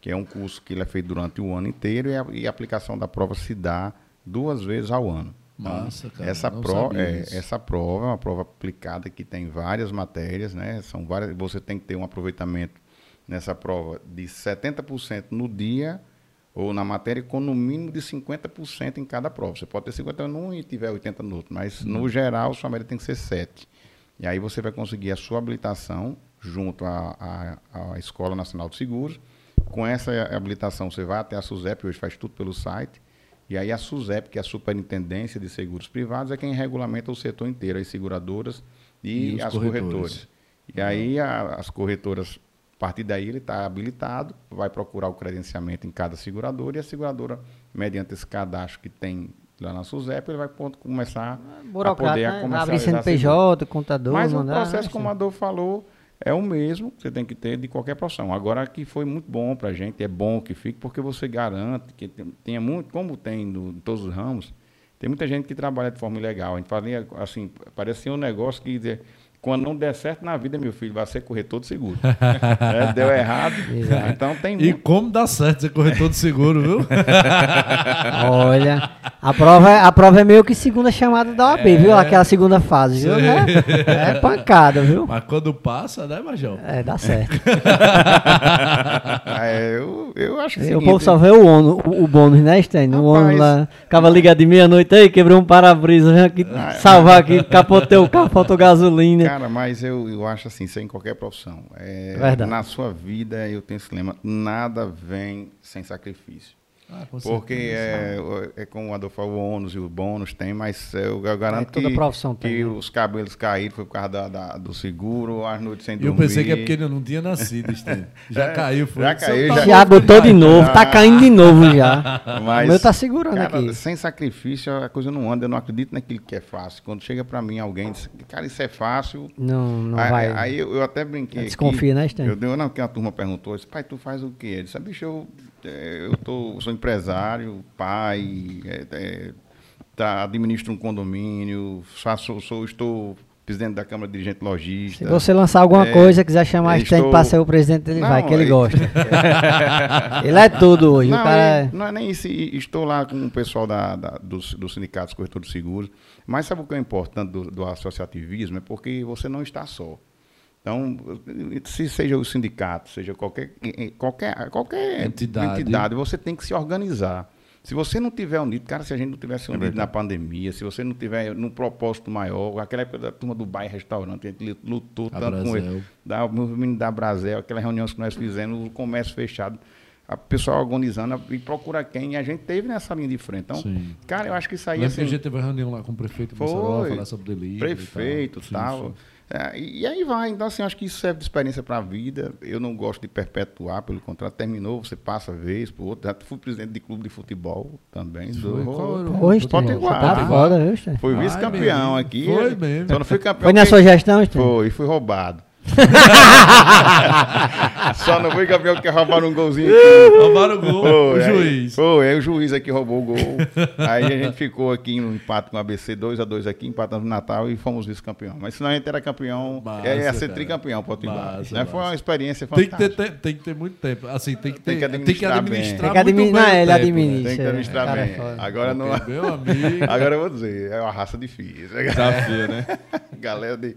que é um curso que ele é feito durante o ano inteiro e a, e a aplicação da prova se dá duas vezes ao ano. Então, Massa, cara, essa, pro, é, essa prova é uma prova aplicada que tem várias matérias, né? São várias, você tem que ter um aproveitamento nessa prova de 70% no dia ou na matéria com no mínimo de 50% em cada prova. Você pode ter 50 num e tiver 80 no outro, mas no geral sua média tem que ser 7. E aí você vai conseguir a sua habilitação junto à, à, à Escola Nacional de Seguros. Com essa habilitação você vai até a SUSEP, hoje faz tudo pelo site. E aí a SUSEP, que é a Superintendência de Seguros Privados, é quem regulamenta o setor inteiro, as seguradoras e, E as corretores. corretoras. E aí a- as corretoras, a partir daí ele está habilitado, vai procurar o credenciamento em cada seguradora e a seguradora, mediante esse cadastro que tem lá na SUSEP, ele vai começar a Burocrata, poder né? a Vai comercializar abrir seguro. CNPJ, contador, Mas o mandar, processo, né? como a Adolfo falou, é o mesmo que você tem que ter de qualquer profissão. Agora que foi muito bom para a gente, é bom que fique, porque você garante que tenha muito, como tem no, em todos os ramos, tem muita gente que trabalha de forma ilegal. A gente fazia assim, parecia um negócio que quando não der certo na vida, meu filho, vai ser corretor de seguro. É, deu errado. Exato. Então tem E muito. como dá certo ser corretor de seguro, viu? Olha, a prova, é, a prova é meio que segunda chamada da OAB, viu? Aquela segunda fase, viu? Né? É pancada, viu? Mas quando passa, né, Major? É, dá certo. É, eu, eu acho que E o povo só vê o, ônus, o, o bônus, né, Stan? O ônus lá. Ficava ligado de meia-noite aí, quebrou um para-brisa, vem aqui salvar aqui, capotei o carro, faltou gasolina. Cara, mas eu, eu acho assim, isso é em qualquer profissão. É, Verdade. Na sua vida, eu tenho esse lema, nada vem sem sacrifício. Ah, com Porque certeza. é, é como o Adolfo falou, o ônus e o bônus tem, mas eu, eu garanto É, toda que, profissão que tem, né? os cabelos caíram foi por causa da, da- do seguro, as noites sem E dormir. eu pensei que é porque ele não tinha nascido. Já É, caiu, foi. já caiu, tá já- Já botou de novo, tá caindo de novo já. Mas, o meu tá segurando cara, aqui. Sem sacrifício a coisa não anda. Eu não acredito naquilo que é fácil. Quando chega pra mim alguém diz, cara, isso é fácil. Não, não aí, vai. aí eu, eu até brinquei. Desconfia, né, Stan? Eu dei, não, que a turma perguntou, eu disse, pai, tu faz o quê? Ele disse, "Ah, bicho, eu, eu tô, sou empresário, pai, eh, eh, tá, administro um condomínio, faço, sou, estou presidente da Câmara de Dirigente Se Logista. você lançar alguma É, coisa, quiser chamar Stan estou- pra ser o presidente, ele Não, vai, que ele aí- gosta. ele é tudo hoje. Não, o cara é- é... não é nem isso. Estou lá com o pessoal da, da, dos, dos sindicatos corretores de seguros. Mas sabe o que é importante do, do associativismo? É porque você não está só. Então, se seja o sindicato, seja qualquer, qualquer, qualquer Entidade. entidade, você tem que se organizar. Se você não tiver unido, cara, se a gente não tivesse É unido na pandemia, se você não tiver num propósito maior, aquela época da turma do bairro restaurante, a gente lutou A tanto com Brasel. ele, da, o menino da Brasel, aquelas reuniões que nós fizemos, o comércio fechado, a pessoal agonizando e procura quem, e a gente teve nessa linha de frente. Então, Sim. cara, eu acho que isso aí Lembra que a assim, gente teve uma reunião lá com o prefeito Foi. Falar sobre delivery prefeito e tal. tal. Sim, sim. É, e aí vai. Então, assim, acho que isso serve de experiência para a vida. Eu não gosto de perpetuar, pelo contrário, terminou, você passa a vez por outra. Já fui presidente de clube de futebol também. Foi, do- você Potiguar. tá viu, Stan? Fui vice-campeão aqui. Foi mesmo. Só não fui campeão. Foi na sua gestão? Foi, fui roubado. Só não fui campeão porque roubaram um golzinho aqui. Roubaram o gol, o aí- juiz. Foi, aí o juiz aqui roubou o gol. aí a gente ficou aqui no empate com o ABC 2x2 aqui, empatamos no Natal e fomos vice-campeão. Mas senão a gente era campeão, Massa, é, ia ser cara. tricampeão Potiguar. Massa, Né? Foi uma experiência Tem que, fantástica. ter, te- tem que ter muito tempo. Assim, tem que, ter, Tem que tem que administrar administrar, bem. Tem que muito administrar, bem ele tempo, administra. né? Tem que é, administrar cara é bem. foda. Agora não. Meu amigo. Agora eu vou dizer, é uma raça difícil. Desafio, né? galera de,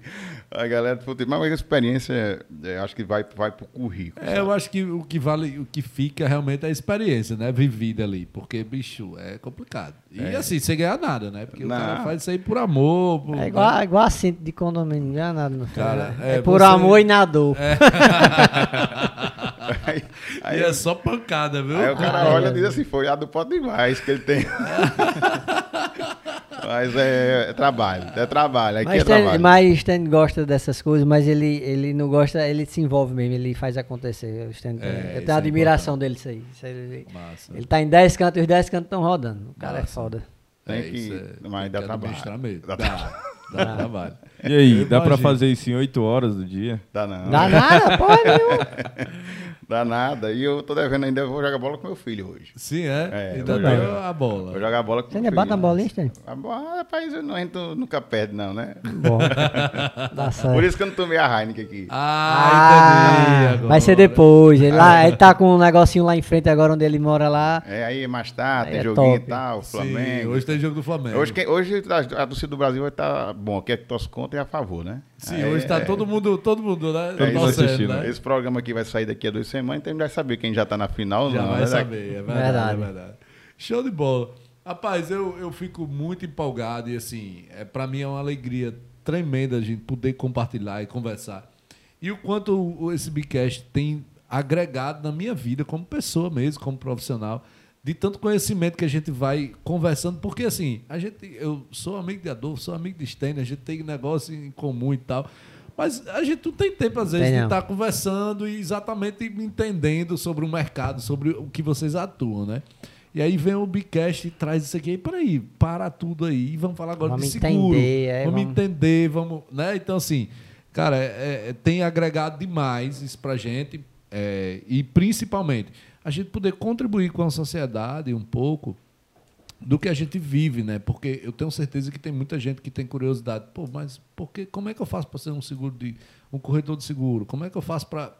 a galera de futebol. Mas a experiência, é, acho que vai, vai pro currículo. É, eu acho que o que vale, o que fica realmente é a experiência, né? Vivida ali. Porque, bicho, é complicado. E assim, sem ganhar nada, né? Porque o Não. cara faz isso aí por amor. Por, É igual, igual assento de condomínio, não é nada, filho. Cara, é, é, por você- amor e na dor. Aí, aí- E é só pancada, viu? aí o cara olha e diz assim, foi a do pode demais que ele tem. Mas é, é trabalho, é trabalho, aqui Mas é Stan, trabalho. mas Stan gosta dessas coisas, mas ele, ele não gosta, ele se envolve mesmo, ele faz acontecer. O Stan, É, eu isso é tenho admiração dele isso aí. Isso aí, ele, Massa. ele tá em 10 cantos e os 10 cantos estão rodando. O cara Massa. é foda. Tem É, que- mas tem dá que trabalho. mesmo. Dá Dá, dá trabalho. E aí, Eu dá pra imagino. fazer isso em 8 horas do dia? Dá não. Dá nada, porra nenhuma. Dá nada. E eu tô devendo ainda, eu vou jogar bola com meu filho hoje. Sim, é? É, Ainda deu jogo. a Vou bola. jogar bola com Você meu ainda filho. bate a bolinha, Stan? A bola, rapaz, eu não, a gente nunca perde, não, né? Bom, dá certo. Por isso que eu não tomei a Heineken aqui. Ah, entendi. agora. vai ser depois. Ele, lá, ele tá com um negocinho lá em frente agora onde ele mora lá. É, aí mais tarde, Aí tem é joguinho top. e tal, Sim, Flamengo. hoje tem jogo do Flamengo. Hoje, hoje a, a torcida do Brasil vai estar bom, aqui é que torce contra e a favor, né? Sim, hoje tá é, todo mundo, todo mundo, né? é isso, assistindo. né? Esse programa aqui vai sair daqui a duas semanas, então a gente vai saber quem já tá na final. Já não, vai né? saber, é verdade, Verdade. é verdade. Show de bola. Rapaz, eu, eu fico muito empolgado e assim, é, para mim é uma alegria tremenda a gente poder compartilhar e conversar. E o quanto o- esse Bicast tem agregado na minha vida como pessoa mesmo, como profissional, de tanto conhecimento que a gente vai conversando, porque assim, a gente, eu sou amigo de Adolfo, sou amigo de Stênio, a gente tem negócio em comum e tal. Mas a gente não tem tempo, às vezes, Tem de estar conversando e exatamente entendendo sobre o mercado, sobre o que vocês atuam, né? E aí vem o Bicast e traz isso aqui. E peraí, para tudo aí. Vamos falar agora Vamos de seguro. entender, é, vamos, vamos- entender, vamos. Né? Então, assim, cara, é- é- tem agregado demais isso pra gente. é, e principalmente, a gente poder contribuir com a sociedade um pouco do que a gente vive, né? Porque eu tenho certeza que tem muita gente que tem curiosidade. Pô, mas por que, como é que eu faço para ser um seguro de um corretor de seguro? Como é que eu faço para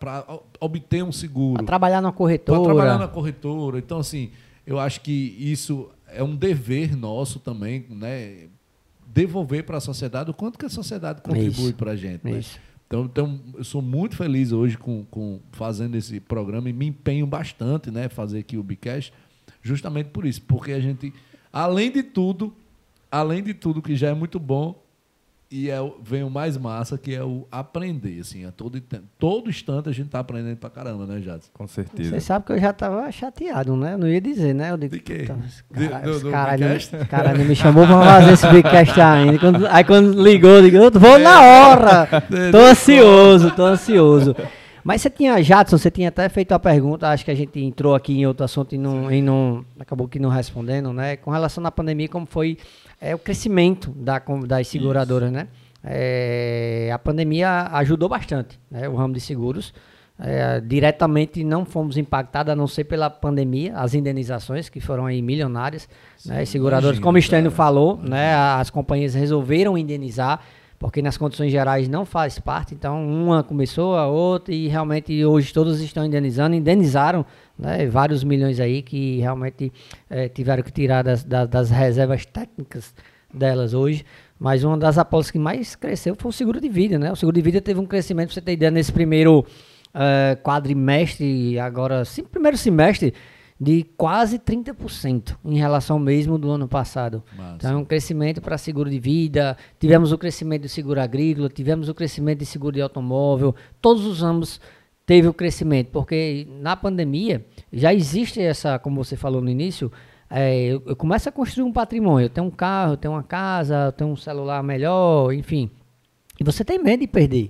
obter um seguro? Pra trabalhar Para corretora. trabalhar na corretora. Então, assim, eu acho que isso é um dever nosso também, né? Devolver para a sociedade o quanto que a sociedade contribui para a gente. né? Isso. Então, então, eu sou muito feliz hoje com, com fazendo esse programa e me empenho bastante, né? Fazer aqui o Bicast, justamente por isso. Porque a gente, além de tudo, além de tudo que já é muito bom, e é, vem o mais massa, que é o aprender, assim. A todo, todo instante a gente tá aprendendo pra caramba, né, Jadson? Com certeza. Você sabe que eu já tava chateado, né? Eu não ia dizer, né? Eu digo, De quê? "Puta, esse De- cara- não, me chamou pra fazer esse Bicast ainda. Quando- aí quando ligou, eu digo, eu vou na hora. É, Tô ansioso, tô ansioso. Mas você tinha, Jadson, você tinha até feito a pergunta, acho que a gente entrou aqui em outro assunto e não, e não acabou que não respondendo, né? Com relação à pandemia, como foi é, o crescimento da, das seguradoras, né? É, a pandemia ajudou bastante, né? O ramo de seguros. É, diretamente não fomos impactados, a não ser pela pandemia, as indenizações que foram aí milionárias, né? As seguradoras, imagino, como o Stênio cara. falou, né? As companhias resolveram indenizar, porque nas condições gerais não faz parte, então uma começou, a outra, e realmente hoje todos estão indenizando, indenizaram né, vários milhões aí que realmente eh, tiveram que tirar das, das- das reservas técnicas delas hoje. Mas uma das apólices que mais cresceu foi o seguro de vida, né? O seguro de vida teve um crescimento, pra você ter ideia, nesse primeiro eh, quadrimestre, agora, sim, primeiro semestre, de quase 30% em relação ao mesmo do ano passado. Massa. Então, é um crescimento para seguro de vida, tivemos o crescimento do seguro agrícola, tivemos o crescimento de seguro de automóvel, todos os ramos teve o crescimento, porque na pandemia já existe essa, como você falou no início, é, eu, eu começo a construir um patrimônio, eu tenho um carro, eu tenho uma casa, eu tenho um celular melhor, enfim, e você tem medo de perder.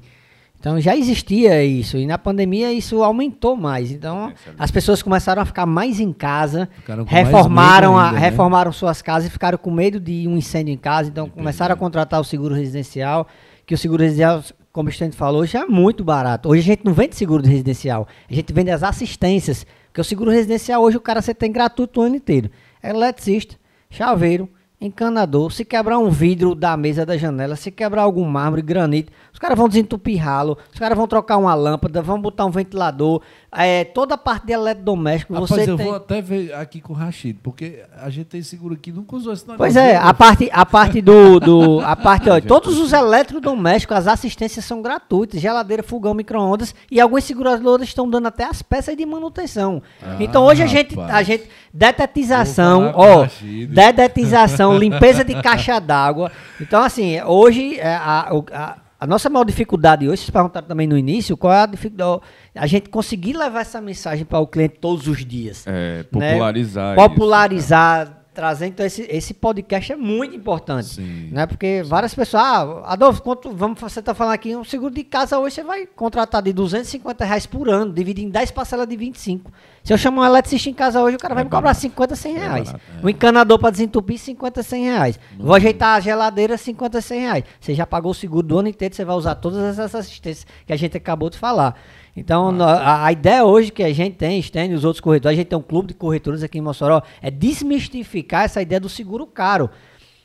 Então já existia isso, e na pandemia isso aumentou mais. Então as pessoas começaram a ficar mais em casa, reformaram, medo a- ainda, né? reformaram suas casas e ficaram com medo de um incêndio em casa. Então começaram a contratar o seguro residencial, que o seguro residencial, como o Estante falou, já é muito barato. Hoje a gente não vende seguro residencial, a gente vende as assistências. Porque o seguro residencial hoje o cara você tem gratuito o ano inteiro. É eletricista, chaveiro, encanador, se quebrar um vidro da mesa da janela, se quebrar algum mármore, granito, os caras vão desentupir ralo, os caras vão trocar uma lâmpada, vão botar um ventilador, é, toda a parte de eletrodoméstico Rapaz, você eu tem... vou até ver aqui com o Rachid, porque a gente tem seguro aqui, nunca usou esse negócio. Pois é, a parte, a parte do, do a parte, ó, todos os eletrodomésticos, as assistências são gratuitas, geladeira, fogão, micro-ondas e algumas seguradoras estão dando até as peças de manutenção. então hoje a gente, a rapaz. gente detetização, ó, Rashid. dedetização, limpeza de caixa d'água. Então assim, hoje é, a, a, a nossa maior dificuldade hoje, vocês perguntaram também no início, qual é a dificuldade? A gente conseguir levar essa mensagem para o cliente todos os dias É, né? popularizar. popularizar, trazer. Então, esse, esse podcast é muito importante. Sim. Né? Porque várias pessoas. Ah, Adolfo, quanto, vamos, você está falando aqui, um seguro de casa hoje você vai contratar de 250 reais por ano, dividir em 10 parcelas de 25. Se eu chamar um eletricista em casa hoje, o cara vai me cobrar 50, 100 reais. barato, O encanador para desentupir, 50, 100 reais. Vou ajeitar a geladeira, 50, 100 reais. Você já pagou o seguro do ano inteiro, você vai usar todas essas assistências que a gente acabou de falar. Então, a, a ideia hoje que a gente tem, e os outros corretores, a gente tem um clube de corretores aqui em Mossoró, é desmistificar essa ideia do seguro caro.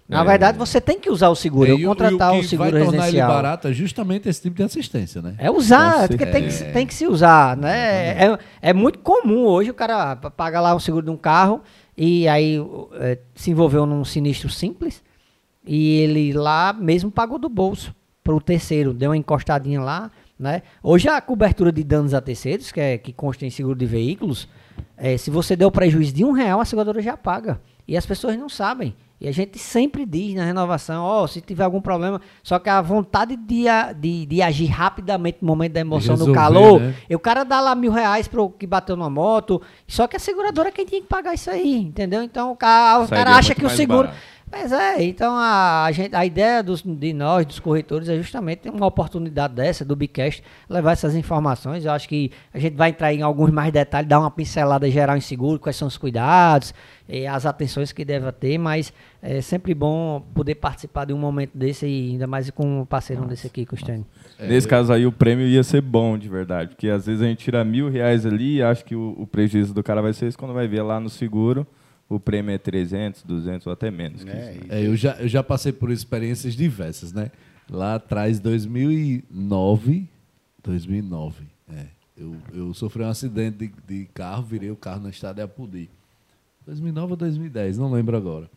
Na É. verdade, você tem que usar o seguro, E eu o- e contratar o, que seguro vai tornar ele residencial. barato é justamente esse tipo de assistência, né? É usar, porque tem que, tem que se usar, né? É, é muito comum hoje o cara pa- paga lá o seguro de um carro e aí o- é, se envolveu num sinistro simples, e ele lá mesmo pagou do bolso para o terceiro, deu uma encostadinha lá, né? Hoje a cobertura de danos a terceiros, que, é, que consta em seguro de veículos, é, se você deu prejuízo de um real, a seguradora já paga. E as pessoas não sabem. E a gente sempre diz na renovação, ó, oh, se tiver algum problema, só que a vontade de, de, de agir rapidamente no momento da emoção, do calor, né? o cara dá lá mil reais pro que bateu numa moto, só que a seguradora é quem tem que pagar isso aí, entendeu? Então o cara, o cara acha que o seguro... Barato. Mas é, então a, a, gente, a ideia dos, de nós, dos corretores, é justamente uma oportunidade dessa, do Bicast, levar essas informações. Eu acho que a gente vai entrar em alguns mais detalhes, dar uma pincelada geral em seguro, quais são os cuidados, as atenções que deve ter, mas é sempre bom poder participar de um momento desse e ainda mais com um parceiro nossa, desse aqui, Costânio. É, Nesse caso aí, o prêmio ia ser bom, de verdade, porque às vezes a gente tira mil reais ali e acha que o, o prejuízo do cara vai ser isso quando vai ver lá no seguro o prêmio é 300, 200 ou até menos. É, isso, né? é, eu, já, eu já passei por experiências diversas, né? Lá atrás, 2009, 2009, é, eu, eu sofri um acidente de, de carro, virei o carro na estrada de Apudi. 2009 ou 2010, não lembro agora.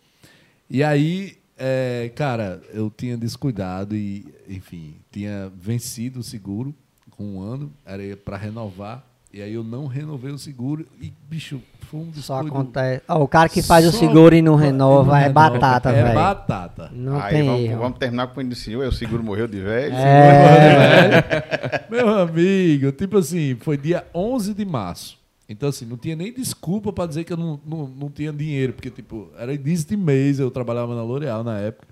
E aí, é, cara, eu tinha descuidado e, enfim, tinha vencido o seguro com um ano, era para renovar. E aí eu não renovei o seguro e, bicho, foi um Só acontece. Oh, o cara que faz Só o seguro e não renova é batata, velho. É batata. Não aí tem vamos, vamos, terminar com o início. O seguro morreu de velho. É. Meu amigo, tipo assim, foi dia 11 de março. Então, assim, não tinha nem desculpa para dizer que eu não, não, não tinha dinheiro, porque, tipo, era início de mês, eu trabalhava na L'Oréal na época.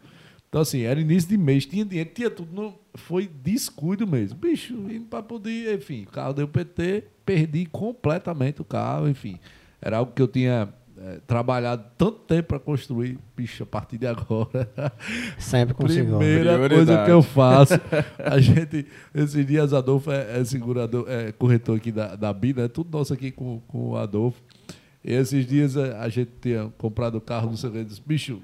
Então, assim, era início de mês, tinha dinheiro, tinha tudo. Não, foi descuido mesmo. Bicho, indo para poder, enfim, o carro deu PT, perdi completamente o carro, enfim. Era algo que eu tinha é, trabalhado tanto tempo para construir, bicho, a partir de agora. Sempre conseguiu. Primeira coisa que eu faço. A gente, esses dias, Adolfo é, é segurador, é corretor aqui da, da BI, né? Tudo nosso aqui com, com o Adolfo. E esses dias a, a gente tinha comprado o carro no seu bicho,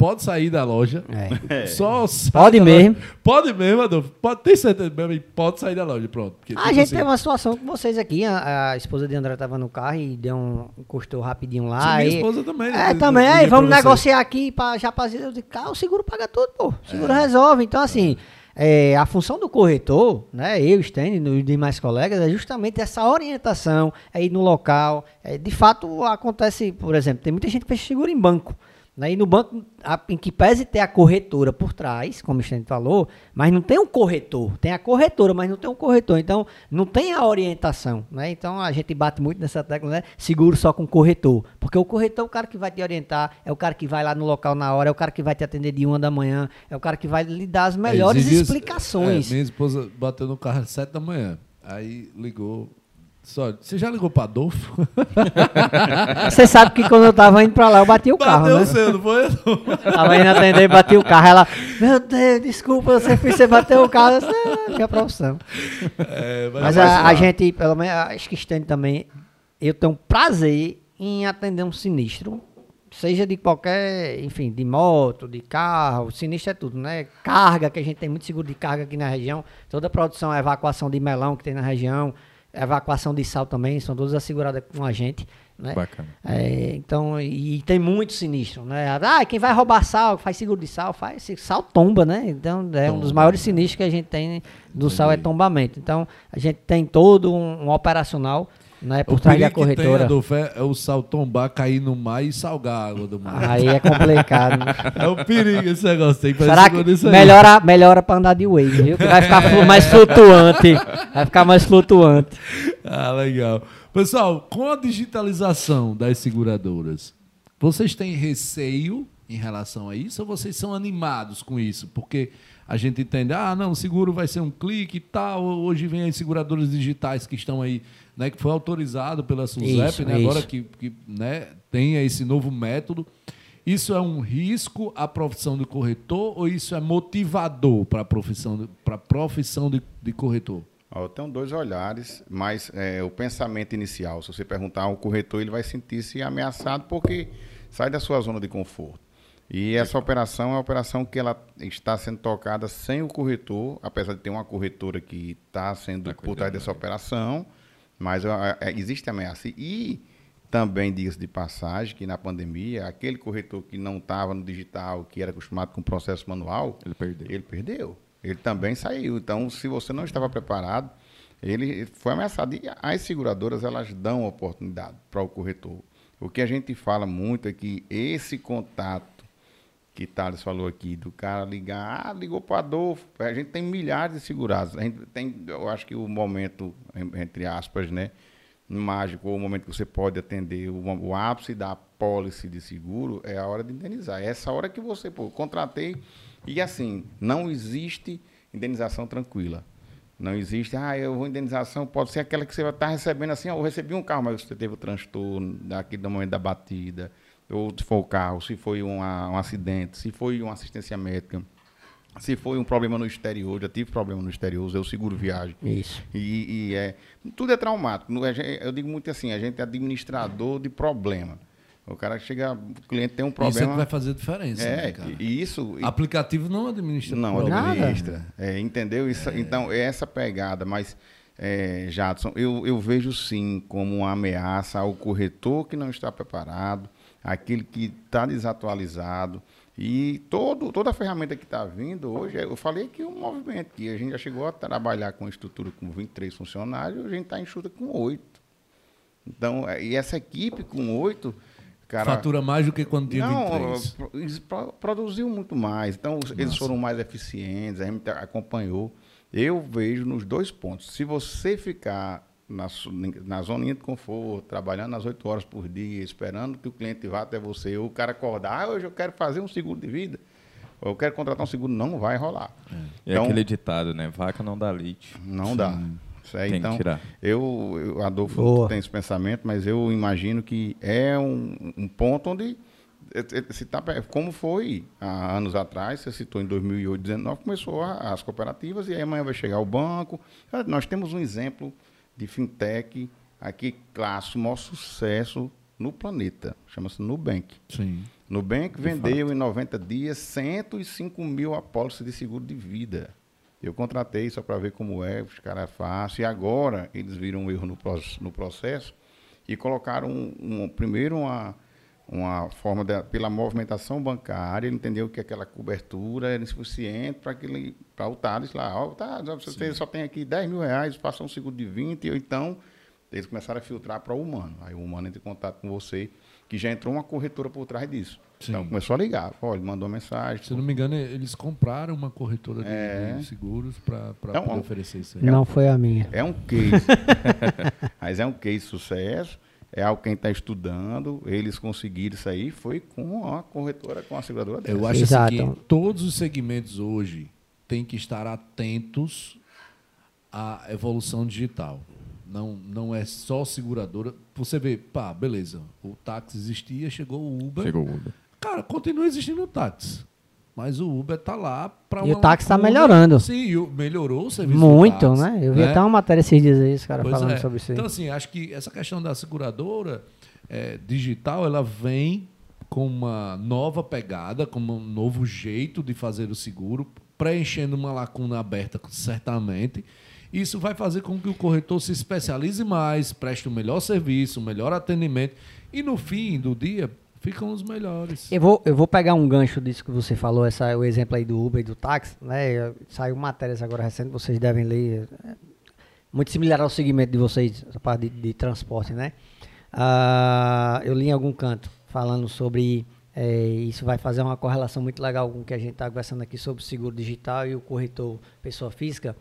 pode sair da loja. É. Só Pode mesmo. Loja. Pode mesmo, Adolfo. Pode ter certeza mesmo, pode sair da loja, pronto. Porque, a tipo gente assim, teve uma situação com vocês aqui. A, a, esposa de André estava no carro e deu um encostou rapidinho lá. Sim, minha esposa também. Né? É, também. Aí, vamos negociar aqui para já fazer. Eu ah, o seguro paga tudo, pô. O seguro é. resolve. Então, assim. É, a função do corretor, né, eu, Stênio e demais colegas, é justamente essa orientação aí no local. É, de fato, acontece, por exemplo, tem muita gente que fecha seguro em banco. Né? E no banco, a, em que pese ter a corretora por trás, como o gente falou, mas não tem um corretor. Tem a corretora, mas não tem um corretor. Então, não tem a orientação. Né? Então, a gente bate muito nessa tecla, né? Seguro só com corretor. Porque o corretor é o cara que vai te orientar, é o cara que vai lá no local na hora, é o cara que vai te atender de uma da manhã, é o cara que vai lhe dar as melhores é, explicações. É, minha esposa bateu no carro às sete da manhã. Aí ligou, só, você já ligou para Adolfo? Você sabe que quando eu tava indo para lá, eu bati o Bateu carro, né? Bateu não foi? Tava indo atender e bati o carro. Ela, meu Deus, desculpa, você, você bateu o carro. Eu disse, é, minha profissão. É, mas, mas a, a, gente, pelo menos, acho que estende também, eu tenho prazer em atender um sinistro, seja de qualquer, enfim, de moto, de carro, sinistro é tudo, né? Carga, que a gente tem muito seguro de carga aqui na região, toda a produção, a evacuação de melão que tem na região, evacuação de sal também, são todas asseguradas com a gente. Né? Bacana. É, então, e tem muito sinistro, né? Ah, quem vai roubar sal, faz seguro de sal, faz sal tomba, né? Então, é tomba. um dos maiores sinistros que a gente tem do Entendi. sal é tombamento. Então, a gente tem todo um, um operacional né, por o trás da corretora. Tem, Adolfo, é, é, o sal tombar, cair no mar e salgar a água do mar. Aí é complicado. Né? é o perigo esse negócio. Tem que Será que melhora, melhora pra andar de wave, viu? Que vai ficar mais flutuante. Vai ficar mais flutuante. Ah, legal. Pessoal, com a digitalização das seguradoras, vocês têm receio em relação a isso ou vocês são animados com isso? Porque a gente entende, ah, não, seguro vai ser um clique e tal. Hoje vem as seguradoras digitais que estão aí né, que foi autorizado pela SUSEP, isso, né, agora que, que né, tem esse novo método. Isso é um risco à profissão de corretor ou isso é motivador para a profissão, para profissão de, de corretor? Eu tenho dois olhares, mas é, o pensamento inicial, se você perguntar ao corretor, ele vai sentir-se ameaçado porque sai da sua zona de conforto. E essa operação é uma operação que ela está sendo tocada sem o corretor, apesar de ter uma corretora que está sendo tá por trás dessa operação. Mas é, existe ameaça. E Também diga-se de passagem que na pandemia, aquele corretor que não estava no digital, que era acostumado com o processo manual, Ele perdeu. ele perdeu. Ele também saiu. Então, se você não estava preparado, ele foi ameaçado. E as seguradoras, elas dão oportunidade para o corretor. O que a gente fala muito é que esse contato que Thales falou aqui, do cara ligar, ah, ligou para Adolfo. A gente tem milhares de segurados. A gente tem, eu acho que o momento, entre aspas, né, mágico, ou o momento que você pode atender, o, o ápice da pólice de seguro é a hora de indenizar. É essa hora que você, pô, contratei e assim, não existe indenização tranquila. Não existe, ah, eu vou indenização, pode ser aquela que você vai estar recebendo assim, eu recebi um carro, mas você teve o transtorno daquele do momento da batida, ou se for o carro, se foi uma- um acidente, se foi uma assistência médica, se foi um problema no exterior, já tive problema no exterior, usei o seguro viagem. Isso. E, e é, tudo é traumático. É- Eu digo muito assim, a gente é administrador de problema. O cara chega, o cliente tem um Isso é que problema. vai fazer diferença, né, é, cara? e isso. Aplicativo não administra. não, problema. administra. É, entendeu? Isso, Então, é essa pegada, mas, é, Jadson, eu, eu vejo sim como uma ameaça ao corretor que não está preparado, aquele que está desatualizado. E todo, toda a ferramenta que está vindo hoje, eu falei que o movimento, que a gente já chegou a trabalhar com estrutura com 23 funcionários, a gente está enxuta com 8. Então, é, e essa equipe com 8, cara. Fatura mais do que quando tinha Não, 23. pro- eles pro- produziu muito mais. Então, os- eles foram mais eficientes, a gente acompanhou. Eu vejo nos dois pontos. Se você ficar na, na zoninha de conforto, trabalhando as oito horas por dia, esperando que o cliente vá até você, ou o cara acordar, ah, hoje eu quero fazer um seguro de vida, ou eu quero contratar um seguro, não vai rolar. É Então, aquele ditado, né? Vaca não dá leite. não dá. Isso aí, Tem que então, tirar. eu, eu Adolfo Boa. tem esse pensamento, mas eu imagino que é um, um ponto onde eh, eh, se tá, como foi há anos atrás, você citou em 2008, 2019, começou as cooperativas e aí amanhã vai chegar o banco. Nós temos um exemplo de fintech aqui, clássico, maior sucesso no planeta, chama-se Nubank. Sim. Nubank vendeu em 90 dias 105 mil apólices de seguro de vida. Eu contratei só para ver como é, os caras é fácil. E agora eles viram um erro no, no processo e colocaram um, um- primeiro uma, uma forma da- pela movimentação bancária, ele entendeu que aquela cobertura era insuficiente para aquele para o Thales lá. Ó, tá, você tem- só tem aqui 10 mil reais, passa um seguro de 20, ou então eles começaram a filtrar para o humano. Aí o humano entra em contato com você, que já entrou uma corretora por trás disso. Sim. Então começou a ligar. Olha, mandou uma mensagem. Se não me engano, eles compraram uma corretora de, É. de seguros para É um- poder oferecer isso aí. Não foi a minha. É um case. Mas é um case de sucesso. É algo quem está estudando. Eles conseguiram isso aí. Foi com a corretora, com a seguradora. Eu acho Exato. assim, que todos os segmentos hoje têm que estar atentos à evolução digital. Não, não é só seguradora. Você vê, pá, beleza, o táxi existia, chegou o Uber. Chegou o Uber. Cara, continua existindo o táxi. Mas o Uber tá lá para E o táxi tá melhorando. Sim, o- melhorou o serviço Muito, táxi, né? Eu vi até uma matéria esses dias aí, os caras falando é. sobre isso aí. Então, assim, acho que essa questão da seguradora é, digital, ela vem com uma nova pegada, com um novo jeito de fazer o seguro, preenchendo uma lacuna aberta, certamente. Isso vai fazer com que o corretor se especialize mais, preste um melhor serviço, um melhor atendimento e, no fim do dia, ficam os melhores. Eu vou, eu vou pegar um gancho disso que você falou, essa, o exemplo aí do Uber e do táxi, né? Saiu matérias agora recentes, vocês devem ler. é, Muito similar ao segmento de vocês, essa parte de, de transporte, né? Ah, eu li em algum canto falando sobre é, isso vai fazer uma correlação muito legal com o que a gente está conversando aqui sobre o seguro digital e o corretor pessoa física,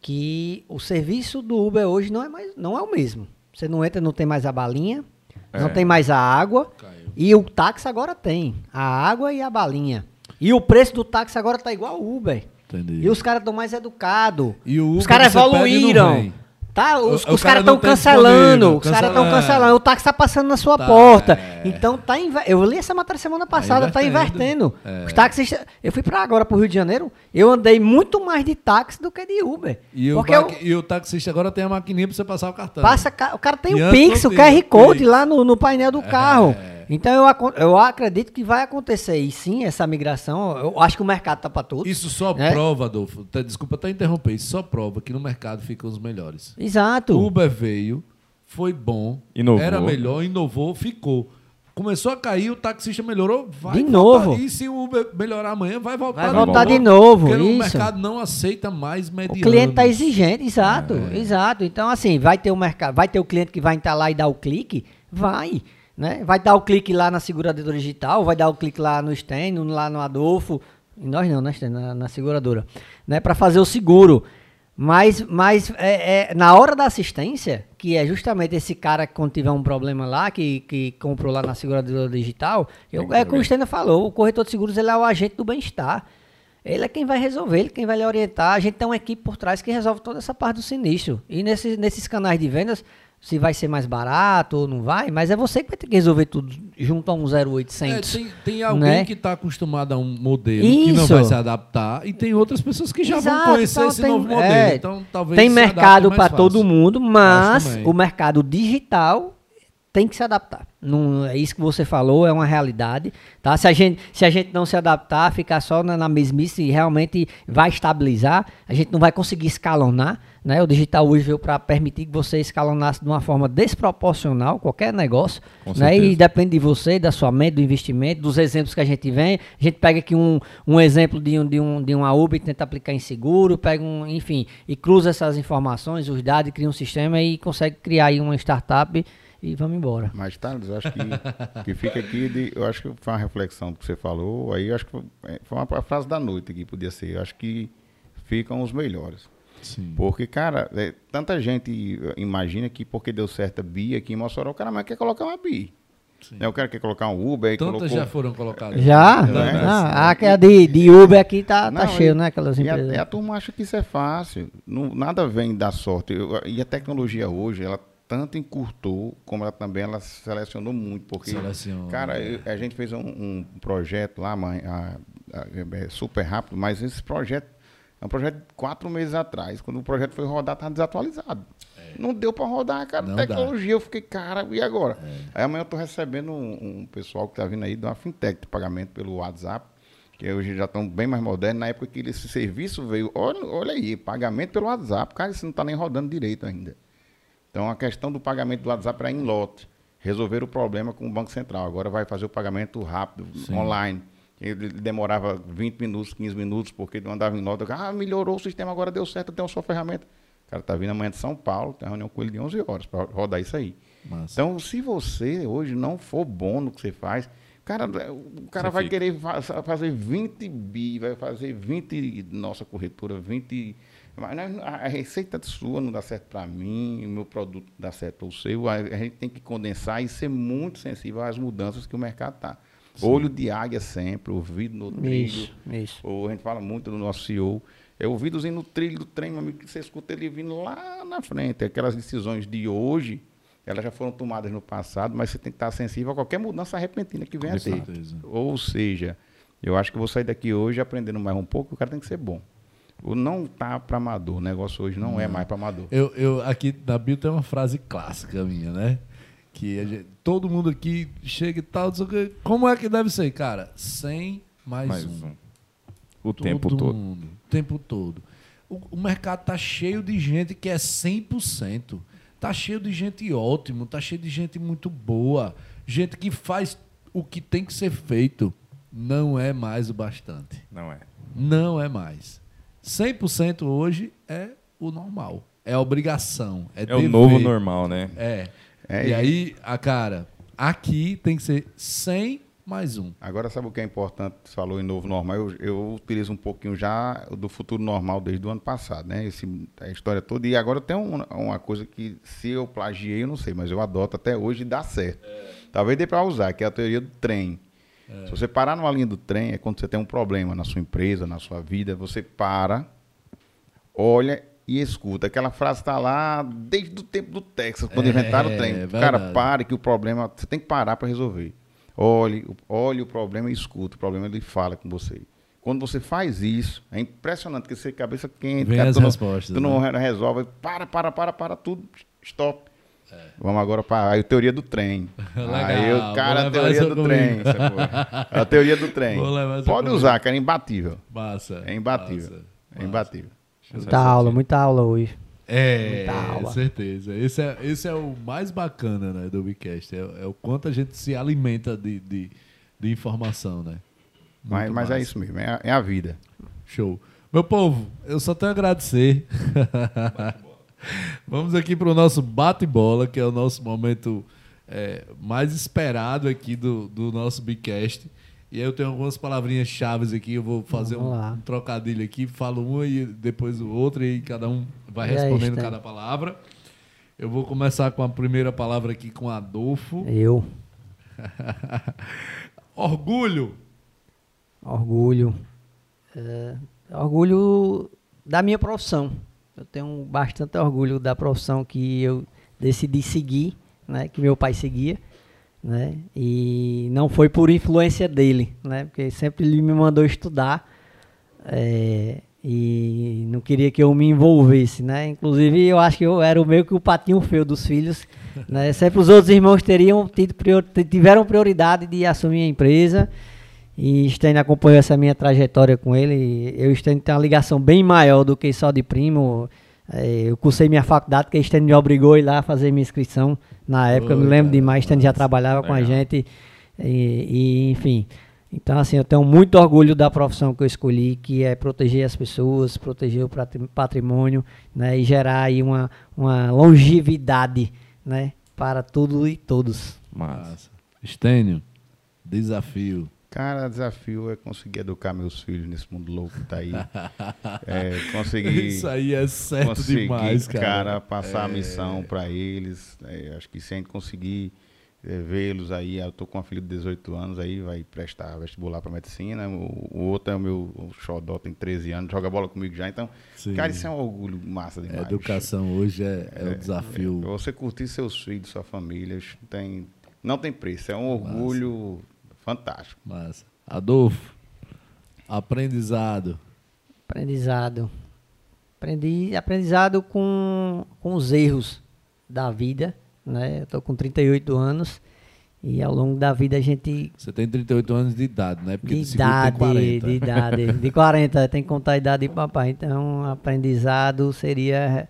que o serviço do Uber hoje não é mais não é o mesmo. Você não entra, não tem mais a balinha, não É. tem mais a água, Caiu. E o táxi agora tem a água e a balinha. E o preço do táxi agora tá igual ao Uber. Entendi. E os caras estão mais educados. O Os caras evoluíram. Tá, os, O- o os cara caras estão tem cancelando. Os caras estão cancelando. O táxi tá passando na sua Tá, porta. é. Então tá inver... Eu li essa matéria semana passada, tá invertendo. invertendo. É. Os táxis. Eu fui pra agora pro Rio de Janeiro. Eu andei muito mais de táxi do que de Uber. E o, eu- e o taxista agora tem a maquininha para você passar o cartão. Passa, o cara tem E o Pix, o QR Code lá no, no painel do carro. Então eu, eu acredito que vai acontecer. E sim, essa migração, eu acho que o mercado tá para tudo. Isso só né? prova, Adolfo, tá- desculpa até interromper, isso só prova que no mercado ficam os melhores. Exato. Uber veio, foi bom, Inovou. era melhor, inovou, ficou. Começou a cair, o taxista melhorou, vai De voltar. novo. E se o Uber melhorar amanhã, vai voltar Vai voltar de novo, Porque o isso. mercado não aceita mais O medianos. cliente está exigente, exato, É. exato. Então, assim, vai ter o mercado, vai ter o cliente que vai entrar lá e dar o clique? Vai. Né? Vai dar o clique lá na seguradora digital, vai dar o clique lá no Sten, lá no Adolfo. E nós não, né? Na, na seguradora. Né? Para fazer o seguro. Mas, mas é, é, na hora da assistência, que é justamente esse cara que quando tiver um problema lá, que, que comprou lá na seguradora digital, eu, é como o Stena falou, o corretor de seguros ele é o agente do bem-estar. Ele é quem vai resolver, ele é quem vai lhe orientar. A gente tem uma equipe por trás que resolve toda essa parte do sinistro. E nesses, nesses canais de vendas, se vai ser mais barato ou não vai, mas é você que vai ter que resolver tudo junto a um É, 0800. tem, tem alguém né? que está acostumado a um modelo que não Isso. vai se adaptar e tem outras pessoas que já vão Exato, conhecer então esse tem- novo modelo. é, então talvez Tem mercado para todo mundo, mas o mercado digital tem que se adaptar. Não, é isso que você falou, é uma realidade. Tá? Se, a gente, se a gente não se adaptar, ficar só na, na mesmice e realmente vai estabilizar, a gente não vai conseguir escalonar. Né? O digital hoje veio para permitir que você escalonasse de uma forma desproporcional qualquer negócio. Né? E depende de você, da sua mente, do investimento, dos exemplos que a gente vem. A gente pega aqui um, um exemplo de, um, de, um, de uma Uber e tenta aplicar em seguro, pega um, enfim, e cruza essas informações, os dados, cria um sistema e consegue criar aí uma startup e vamos embora. Mas, Thales, eu acho que, que fica aqui, de, eu acho que foi uma reflexão que você falou, aí acho que foi, é, foi uma frase da noite que podia ser, eu acho que ficam os melhores. Sim. Porque, cara, é, tanta gente imagina que porque deu certa BI aqui em Mossoró, o cara mais quer colocar uma BI. Né, o cara quer colocar um Uber, Tantas colocou... já foram colocadas. Já? Não é? Ah, aquela de, de Uber aqui tá, tá Não, cheio, e- né? Aquelas E a, empresas. e a turma acha que isso é fácil. Não, nada vem da sorte. Eu- e a tecnologia hoje, ela tanto encurtou, como ela também ela selecionou muito. Porque, Seleciona. cara, eu- a gente fez um, um projeto lá, mãe, a- a- é super rápido, mas esse projeto é um projeto de quatro meses atrás. Quando o projeto foi rodar, estava desatualizado. Não deu para rodar, cara. É. Não dá. É. tecnologia, eu fiquei, cara, e agora? Aí amanhã eu tô recebendo um, um pessoal que tá vindo aí de uma fintech de pagamento pelo WhatsApp, que hoje já estão bem mais modernos. Na época que esse serviço veio, olha, olha aí, pagamento pelo WhatsApp, cara, isso não está nem rodando direito ainda. Então a questão do pagamento do WhatsApp era em lote. Resolver o problema com o Banco Central. Agora vai fazer o pagamento rápido, online. Ele demorava 20 minutos, 15 minutos, porque não andava em nota. Ah, melhorou o sistema, agora deu certo, tem uma sua ferramenta. O cara tá vindo amanhã de São Paulo, tem uma reunião com ele de 11 horas para rodar isso aí. Massa. Então, se você hoje não for bom no que você faz, cara, o cara Você vai fica. querer fa- fazer 20 bi, vai fazer 20 nossa corretora, 20. Mas não- a receita sua não dá certo para mim, o meu produto não dá certo para o seu. A gente tem que condensar e ser muito sensível às mudanças que o mercado está. Olho de águia sempre, ouvido no trilho. Isso, isso. Ou a gente fala muito do nosso CEO. É ouvidozinho no trilho do trem, meu amigo, que você escuta ele vindo lá na frente. Aquelas decisões de hoje, elas já foram tomadas no passado, mas você tem que estar sensível a qualquer mudança repentina que venha a ter. certeza. Ou seja, eu acho que eu vou sair daqui hoje aprendendo mais um pouco, o cara tem que ser bom. O não tá para amador, o negócio hoje não, é mais para amador. Eu, eu, aqui na Bio tem uma frase clássica minha, né? Que gente- todo mundo aqui chega e tal, o como é que deve ser, cara? 100 mais, Mais um. um. O tempo todo. mundo, o tempo todo. O, o mercado tá cheio de gente que é 100%. Tá cheio de gente ótimo, tá cheio de gente muito boa, gente que faz o que tem que ser feito. Não é mais o bastante. Não é. Não é mais. 100% hoje é o normal. É obrigação. É, É o dever. novo normal, né? É. É, e e- aí, a cara, aqui tem que ser 100 mais um. Agora, sabe o que é importante? Você falou em novo normal. Eu, eu utilizo um pouquinho já do futuro normal desde o ano passado, né? Esse, a história toda. E agora tem um- uma coisa que, se eu plagiei, eu não sei, mas eu adoto até hoje e dá certo. Talvez dê para usar, que é a teoria do trem. Se você parar numa linha do trem, é quando você tem um problema na sua empresa, na sua vida, você para, olha e escuta. Aquela frase está lá desde o tempo do Texas, quando É, inventaram o trem. é cara para que o problema. Você tem que parar para resolver. Olhe, o- olhe o problema e escuta. O problema ele fala com você. Quando você faz isso, é impressionante que você cabeça quente, Vem cara, as tu não- respostas, tu não né? re- resolve, para, para, para, para tudo, stop. É. Vamos agora para a teoria do trem. Aí Legal, o cara, a teoria do comigo. trem. A teoria do trem. Pode comigo. usar, cara, é imbatível. Massa. É imbatível. massa, É imbatível. Muita aula, muita aula hoje. É, Muita aula. certeza. Esse é, esse é o mais bacana né, do Webcast. É, é o quanto a gente se alimenta de, de, de informação, né? Mas, Muito mas é massa. isso mesmo, é a, é a vida. Show. Meu povo, eu só tenho a agradecer. Vamos aqui para o nosso bate-bola, que é o nosso momento é, mais esperado aqui do, do nosso Bicast. E aí eu tenho algumas palavrinhas chaves aqui, eu vou fazer um, um trocadilho aqui, falo uma e depois o outro, e cada um vai respondendo cada palavra. Eu vou começar com a primeira palavra aqui com Adolfo. Eu, Orgulho. orgulho. É, orgulho da minha profissão. Eu tenho bastante orgulho da profissão que eu decidi seguir, né? Que meu pai seguia, né? E não foi por influência dele, né? Porque sempre ele me mandou estudar é, e não queria que eu me envolvesse, né? Inclusive eu acho que eu era o meio que o patinho feio dos filhos, né? Sempre os outros irmãos teriam tido prior- tiveram prioridade de assumir a empresa. E Stênio acompanhou essa minha trajetória com ele. Eu e o Stênio tem uma ligação bem maior do que só de primo. É, Eu cursei minha faculdade, porque Stênio me obrigou a ir lá fazer minha inscrição. Na época, eu me Oi, lembro cara, demais, Stênio já trabalhava com a Legal. gente. E, e, enfim. Então, assim, eu tenho muito orgulho da profissão que eu escolhi, que é proteger as pessoas, proteger o patri- patrimônio, né? E gerar aí uma, uma longevidade, né? Para tudo e todos. Mas, Massa. Estênio, desafio. Cara, desafio é conseguir educar meus filhos nesse mundo louco que tá aí. É, conseguir. Isso aí é certo conseguir, demais, cara. passar a É. missão para eles. É, acho que se a gente conseguir é, vê-los aí, eu tô com uma filha de 18 anos aí, vai prestar vestibular para medicina. O, o outro é o meu o xodó, tem 13 anos, joga bola comigo já. Então, Sim. cara, isso é um orgulho massa A demais. educação hoje é, é o desafio. Você curtir seus filhos, sua família, tem, não tem preço. É um orgulho fantástico. Massa. Adolfo, aprendizado. Aprendizado. Aprendi, aprendizado com, com os erros da vida, né? Eu tô com 38 anos e ao longo da vida a gente Você tem 38 anos de idade, né? Porque de de seguro tem idade, 40. de idade, de 40, tem que contar a idade de papai. Então, aprendizado seria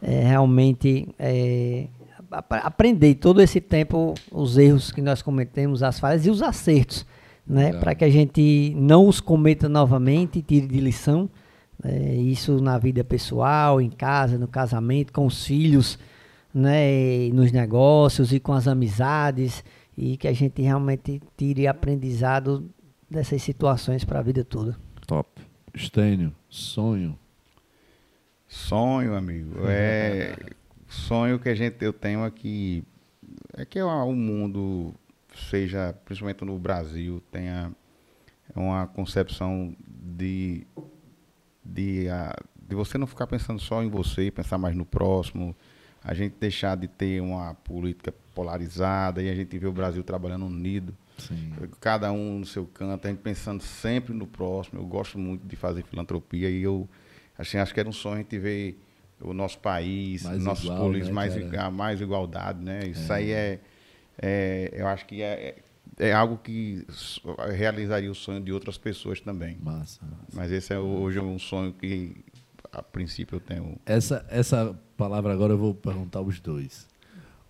é, realmente é, aprender todo esse tempo os erros que nós cometemos, as falhas e os acertos, né? Para que a gente não os cometa novamente, tire de lição. né? isso na vida pessoal, em casa, no casamento, com os filhos, né? nos negócios e com as amizades e que a gente realmente tire aprendizado dessas situações para a vida toda. top. Estênio, sonho. Sonho, amigo. É sonho que a gente eu tenho aqui é que o mundo seja, principalmente no Brasil, tenha uma concepção de de, a- de você não ficar pensando só em você, pensar mais no próximo, a gente deixar de ter uma política polarizada e a gente vê o Brasil trabalhando unido Sim. cada um no seu canto, a gente pensando sempre no próximo. Eu gosto muito de fazer filantropia e eu assim, acho que era um sonho a gente ver o nosso país, Mais nossos igual, políticos né, mais, cara? mais igualdade, né? Isso aí é, é- eu acho que é, é algo que realizaria o sonho de outras pessoas também. Massa. Mas esse é hoje um sonho que a princípio eu tenho. Essa, essa palavra agora eu vou perguntar aos dois.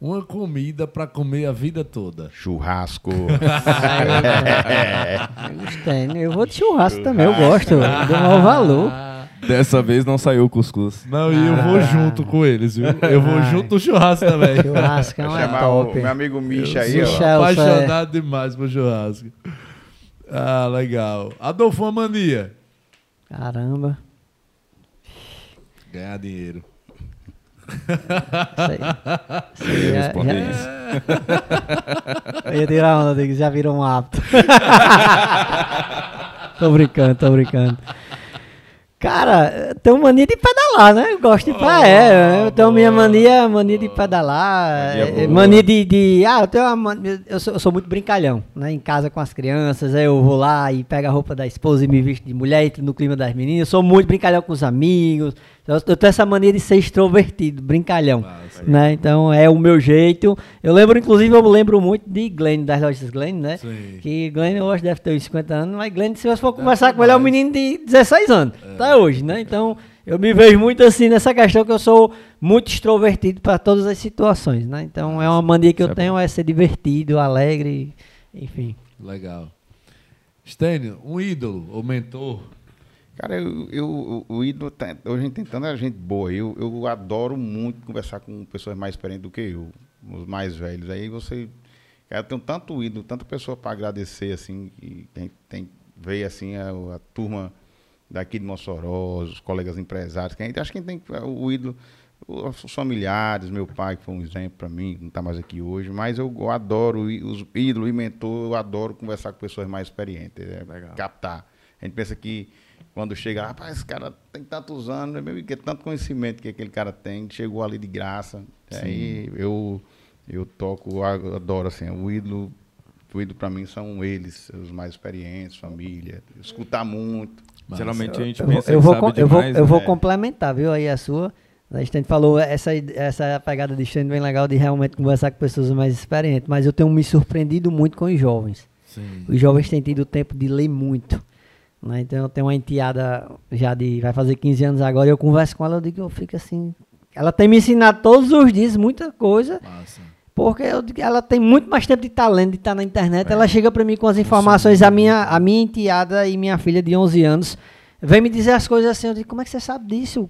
Uma comida para comer a vida toda. Churrasco. Eu gostei, né? Eu vou de churrasco também, eu gosto, eu dou maior valor. Dessa vez não saiu o cuscuz. Não, e eu vou junto com eles, viu? Eu vou Ai. junto no churrasco também. Churrasco é uma chamar o top. meu amigo Misha aí, ó. Michel, apaixonado demais por churrasco. Ah, legal. Adolfo, uma mania. Caramba. Ganhar dinheiro. Isso aí. Isso aí já- Responde já- isso. Eu ia tirar onda, que já virou um hábito. tô brincando, tô brincando. Cara, eu tenho mania de pedalar, né? Eu gosto de pedalar. É, eu tenho minha mania, mania de pedalar. Mania é. Mania de, de. Ah, eu tenho uma mania- eu sou, eu sou muito brincalhão, né? Em casa com as crianças, aí eu vou lá e pego a roupa da esposa e me visto de mulher, entro no clima das meninas. Eu sou muito brincalhão com os amigos. Eu, eu tenho essa mania de ser extrovertido, brincalhão. Massa. Né? Então é o meu jeito. Eu lembro, inclusive, eu lembro muito de Glenn, das lojas Glenn, né? Sim. Que Glenn hoje deve ter uns 50 anos, mas Glenn, se você for conversar com ele, é um menino de 16 anos, até hoje, né? Então, Eu me vejo muito assim nessa questão que eu sou muito extrovertido para todas as situações, né? Então é uma mania que eu é tenho é ser divertido, alegre, enfim. Legal. Stênio, um ídolo ou mentor? Cara, eu, eu- o ídolo, tá- hoje a gente tem tanta gente boa. Eu, eu adoro muito conversar com pessoas mais experientes do que eu, os mais velhos. Aí você. Cara, eu tenho tanto ídolo, tanta pessoa para agradecer, assim, e tem, tem ver assim a, a turma daqui de Mossoró, os colegas empresários, que a gente acho que a gente tem o ídolo, os familiares, meu pai, que foi um exemplo para mim, não está mais aqui hoje, mas eu, eu adoro os ídolos e mentor, eu adoro conversar com pessoas mais experientes, é, captar. A gente pensa que quando chega, rapaz, esse cara tem tantos anos, é mesmo que é tanto conhecimento que aquele cara tem, chegou ali de graça. Aí eu, eu toco, eu adoro assim, o ídolo, o ídolo para mim são eles, os mais experientes, família, escutar muito. Geralmente a gente Eu vou, pensa eu que vou, sabe com- eu vou, demais, eu né? vou complementar, viu, aí a sua. A gente falou essa, essa pegada de stand bem legal de realmente conversar com pessoas mais experientes, mas eu tenho me surpreendido muito com os jovens. Sim. Os jovens têm tido tempo de ler muito. Né? Então eu tenho uma enteada já de. vai fazer 15 anos agora, e eu converso com ela, eu digo, eu fico assim. Ela tem me ensinado todos os dias muita coisa, Massa. porque eu ela tem muito mais tempo de talento de estar na internet. Ela chega para mim com as informações. A minha, a minha enteada e minha filha de 11 anos vem me dizer as coisas assim. Eu digo, como é que você sabe disso?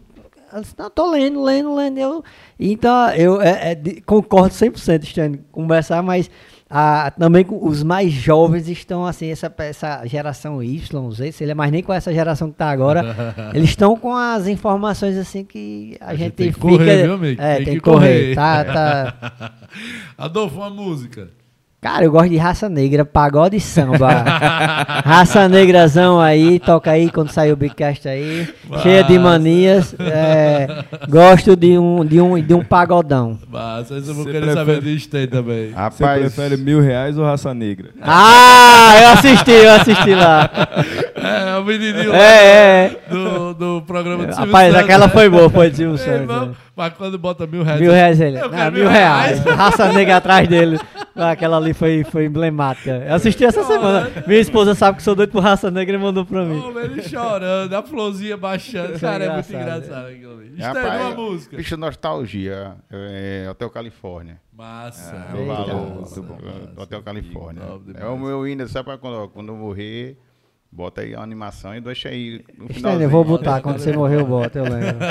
Ela disse, não, tô lendo, lendo, lendo. Eu, então, eu é, é, de- concordo 100%, Stan, conversar, mas ah, também os mais jovens estão assim, essa, essa geração Y, não sei se ele é mais nem com essa geração que tá agora. eles estão com as informações assim que a, A gente gente, tem que fica. correr, viu, amigo? É, Tem tem, que que correr. correr. Tá, tá. Adolfo, uma música. Cara, eu gosto de raça negra, pagode e samba. raça negrazão aí, toca aí quando sair o Bigcast aí. Cheia de manias. é, gosto de um, de, um, de um pagodão. Essa eu vou Você querer prefere- saber de Stênio também. Você Rapaz, prefere mil reais ou raça negra? Ah, eu assisti, eu assisti lá. É, o menininho lá É, é. do, do programa do Silvio Rapaz, Santos. aquela foi boa, foi de Silvio Ei, Santos. irmão, né? Mas quando bota mil reais... Mil reais ele. Eu Ah, quero mil reais. Raça negra atrás dele. Aquela ali foi, foi emblemática. Eu assisti essa semana. Minha esposa sabe que sou doido por raça negra e mandou pra mim. Ele chorando, a florzinha baixando. Isso Cara, é é muito engraçado. engraçado aquilo ali. Stênio, uma música. Bicho, nostalgia. É, Hotel Califórnia. Massa. É o Eita. valor. Muito bom. do Hotel Califórnia. É o meu hino, sabe pra quando, quando eu morrer, bota aí a animação e deixa aí no final. Eu vou botar. Quando você morrer, eu boto, eu lembro.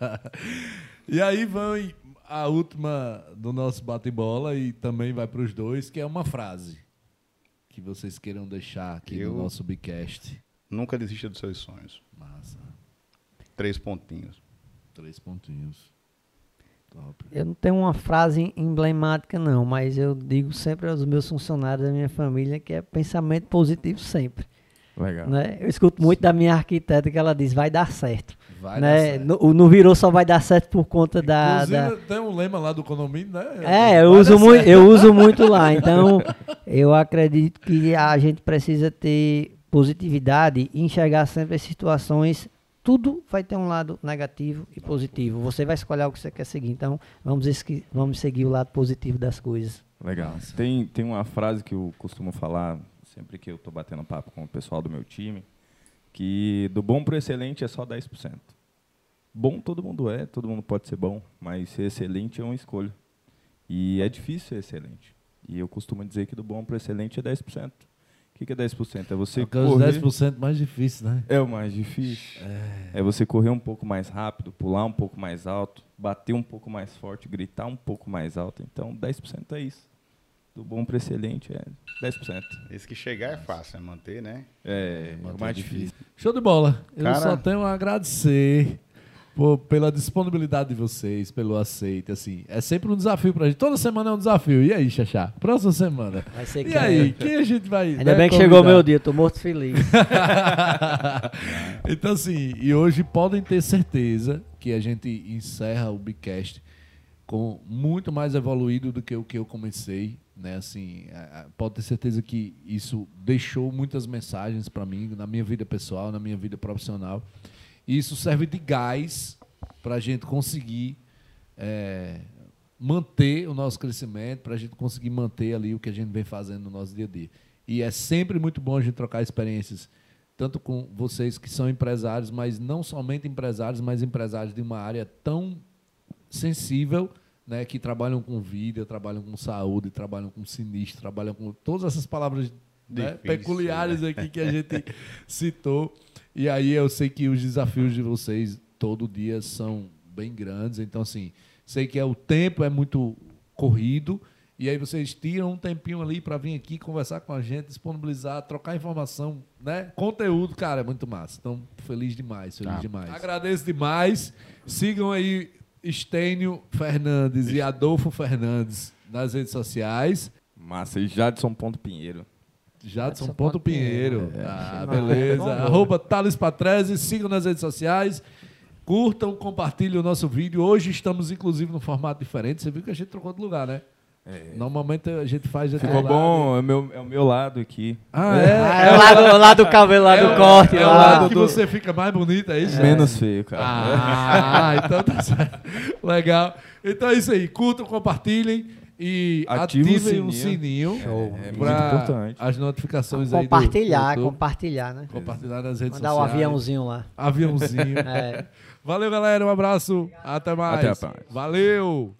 e aí vem a última do nosso bate-bola e também vai para os dois, que é uma frase que vocês queiram deixar aqui Eu- no nosso Bicast. Nunca desista dos seus sonhos. Massa. Três pontinhos. Três pontinhos. Top. Eu não tenho uma frase emblemática, não, mas eu digo sempre aos meus funcionários da minha família que é pensamento positivo sempre. Legal. Né? Eu escuto muito da minha arquiteta que ela diz, vai dar certo. Vai dar né? certo. No, o não virou só vai dar certo por conta da. Da- tem um lema lá do condomínio, né? É, eu Vai uso, dar muito, eu uso muito lá. Então, eu acredito que a gente precisa ter positividade e enxergar sempre as situações. Tudo vai ter um lado negativo e positivo. Você vai escolher o que você quer seguir. Então, vamos, esqui- vamos seguir o lado positivo das coisas. Legal. Tem, tem uma frase que eu costumo falar sempre que eu estou batendo papo com o pessoal do meu time, que do bom para o excelente é só 10%. Bom todo mundo é, todo mundo pode ser bom, mas ser excelente é uma escolha. E é difícil ser excelente. E eu costumo dizer que do bom para o excelente é 10%. O que, que é 10%? É você Porque os correr... 10% mais difícil, né? É o mais difícil. É. você correr um pouco mais rápido, pular um pouco mais alto, bater um pouco mais forte, gritar um pouco mais alto. Então, 10% é isso. Do bom para excelente é 10%. Esse que chegar é fácil, é manter, né? É, é o mais difícil. Show de bola. Eu Cara- só tenho a agradecer por- pela disponibilidade de vocês, pelo aceite. Assim, é sempre um desafio pra gente. Toda semana é um desafio. E aí, Xaxá? Próxima semana. Vai ser E que aí, quem a gente vai. Ainda né, bem que chegou o meu dia, tô morto feliz. então, assim, e hoje podem ter certeza que a gente encerra o Bicast com muito mais evoluído do que o que eu comecei, né? Assim, a- a- pode ter certeza que isso deixou muitas mensagens para mim na minha vida pessoal, na minha vida profissional. E isso serve de gás para a gente conseguir é, manter o nosso crescimento, para a gente conseguir manter ali o que a gente vem fazendo no nosso dia a dia. E é sempre muito bom a gente trocar experiências tanto com vocês que são empresários, mas não somente empresários, mas empresários de uma área tão sensível, né, que trabalham com vida, trabalham com saúde, trabalham com sinistro, trabalham com todas essas palavras né, Difícil, peculiares aqui que a gente citou. E aí eu sei que os desafios de vocês todo dia são bem grandes, então assim, sei que é o tempo é muito corrido. E aí vocês tiram um tempinho ali para vir aqui conversar com a gente, disponibilizar, trocar informação, né? Conteúdo, cara, é muito massa. Então, feliz demais, feliz Ah. demais. Agradeço demais. Sigam aí Estênio Fernandes e Adolfo Fernandes nas redes sociais. Massa, e Jadson Ponto Pinheiro. Jadson. Pinheiro. Ah, É. beleza. Arroba Thales Patrese. Sigam nas redes sociais. Curtam, compartilhem o nosso vídeo. Hoje estamos, inclusive, num formato diferente. Você viu que a gente trocou de lugar, né? Normalmente a gente faz... Ficou bom, é, meu, é o meu lado aqui. Ah, é? Ah, é o lado, o lado do cabelo lá É do corte. É o lado que do- você fica mais bonita, é isso? Menos feio, cara. Ah, então tá certo. Legal. Então é isso aí. Curtam, compartilhem e Ativa o ativem o sininho. sininho. É, é importante. As notificações aí do Compartilhar, YouTube. compartilhar, né? Compartilhar nas redes Mandar o sociais. aviãozinho lá. Aviãozinho. É. Valeu, galera. Um abraço. Até mais. Até a próxima. Valeu.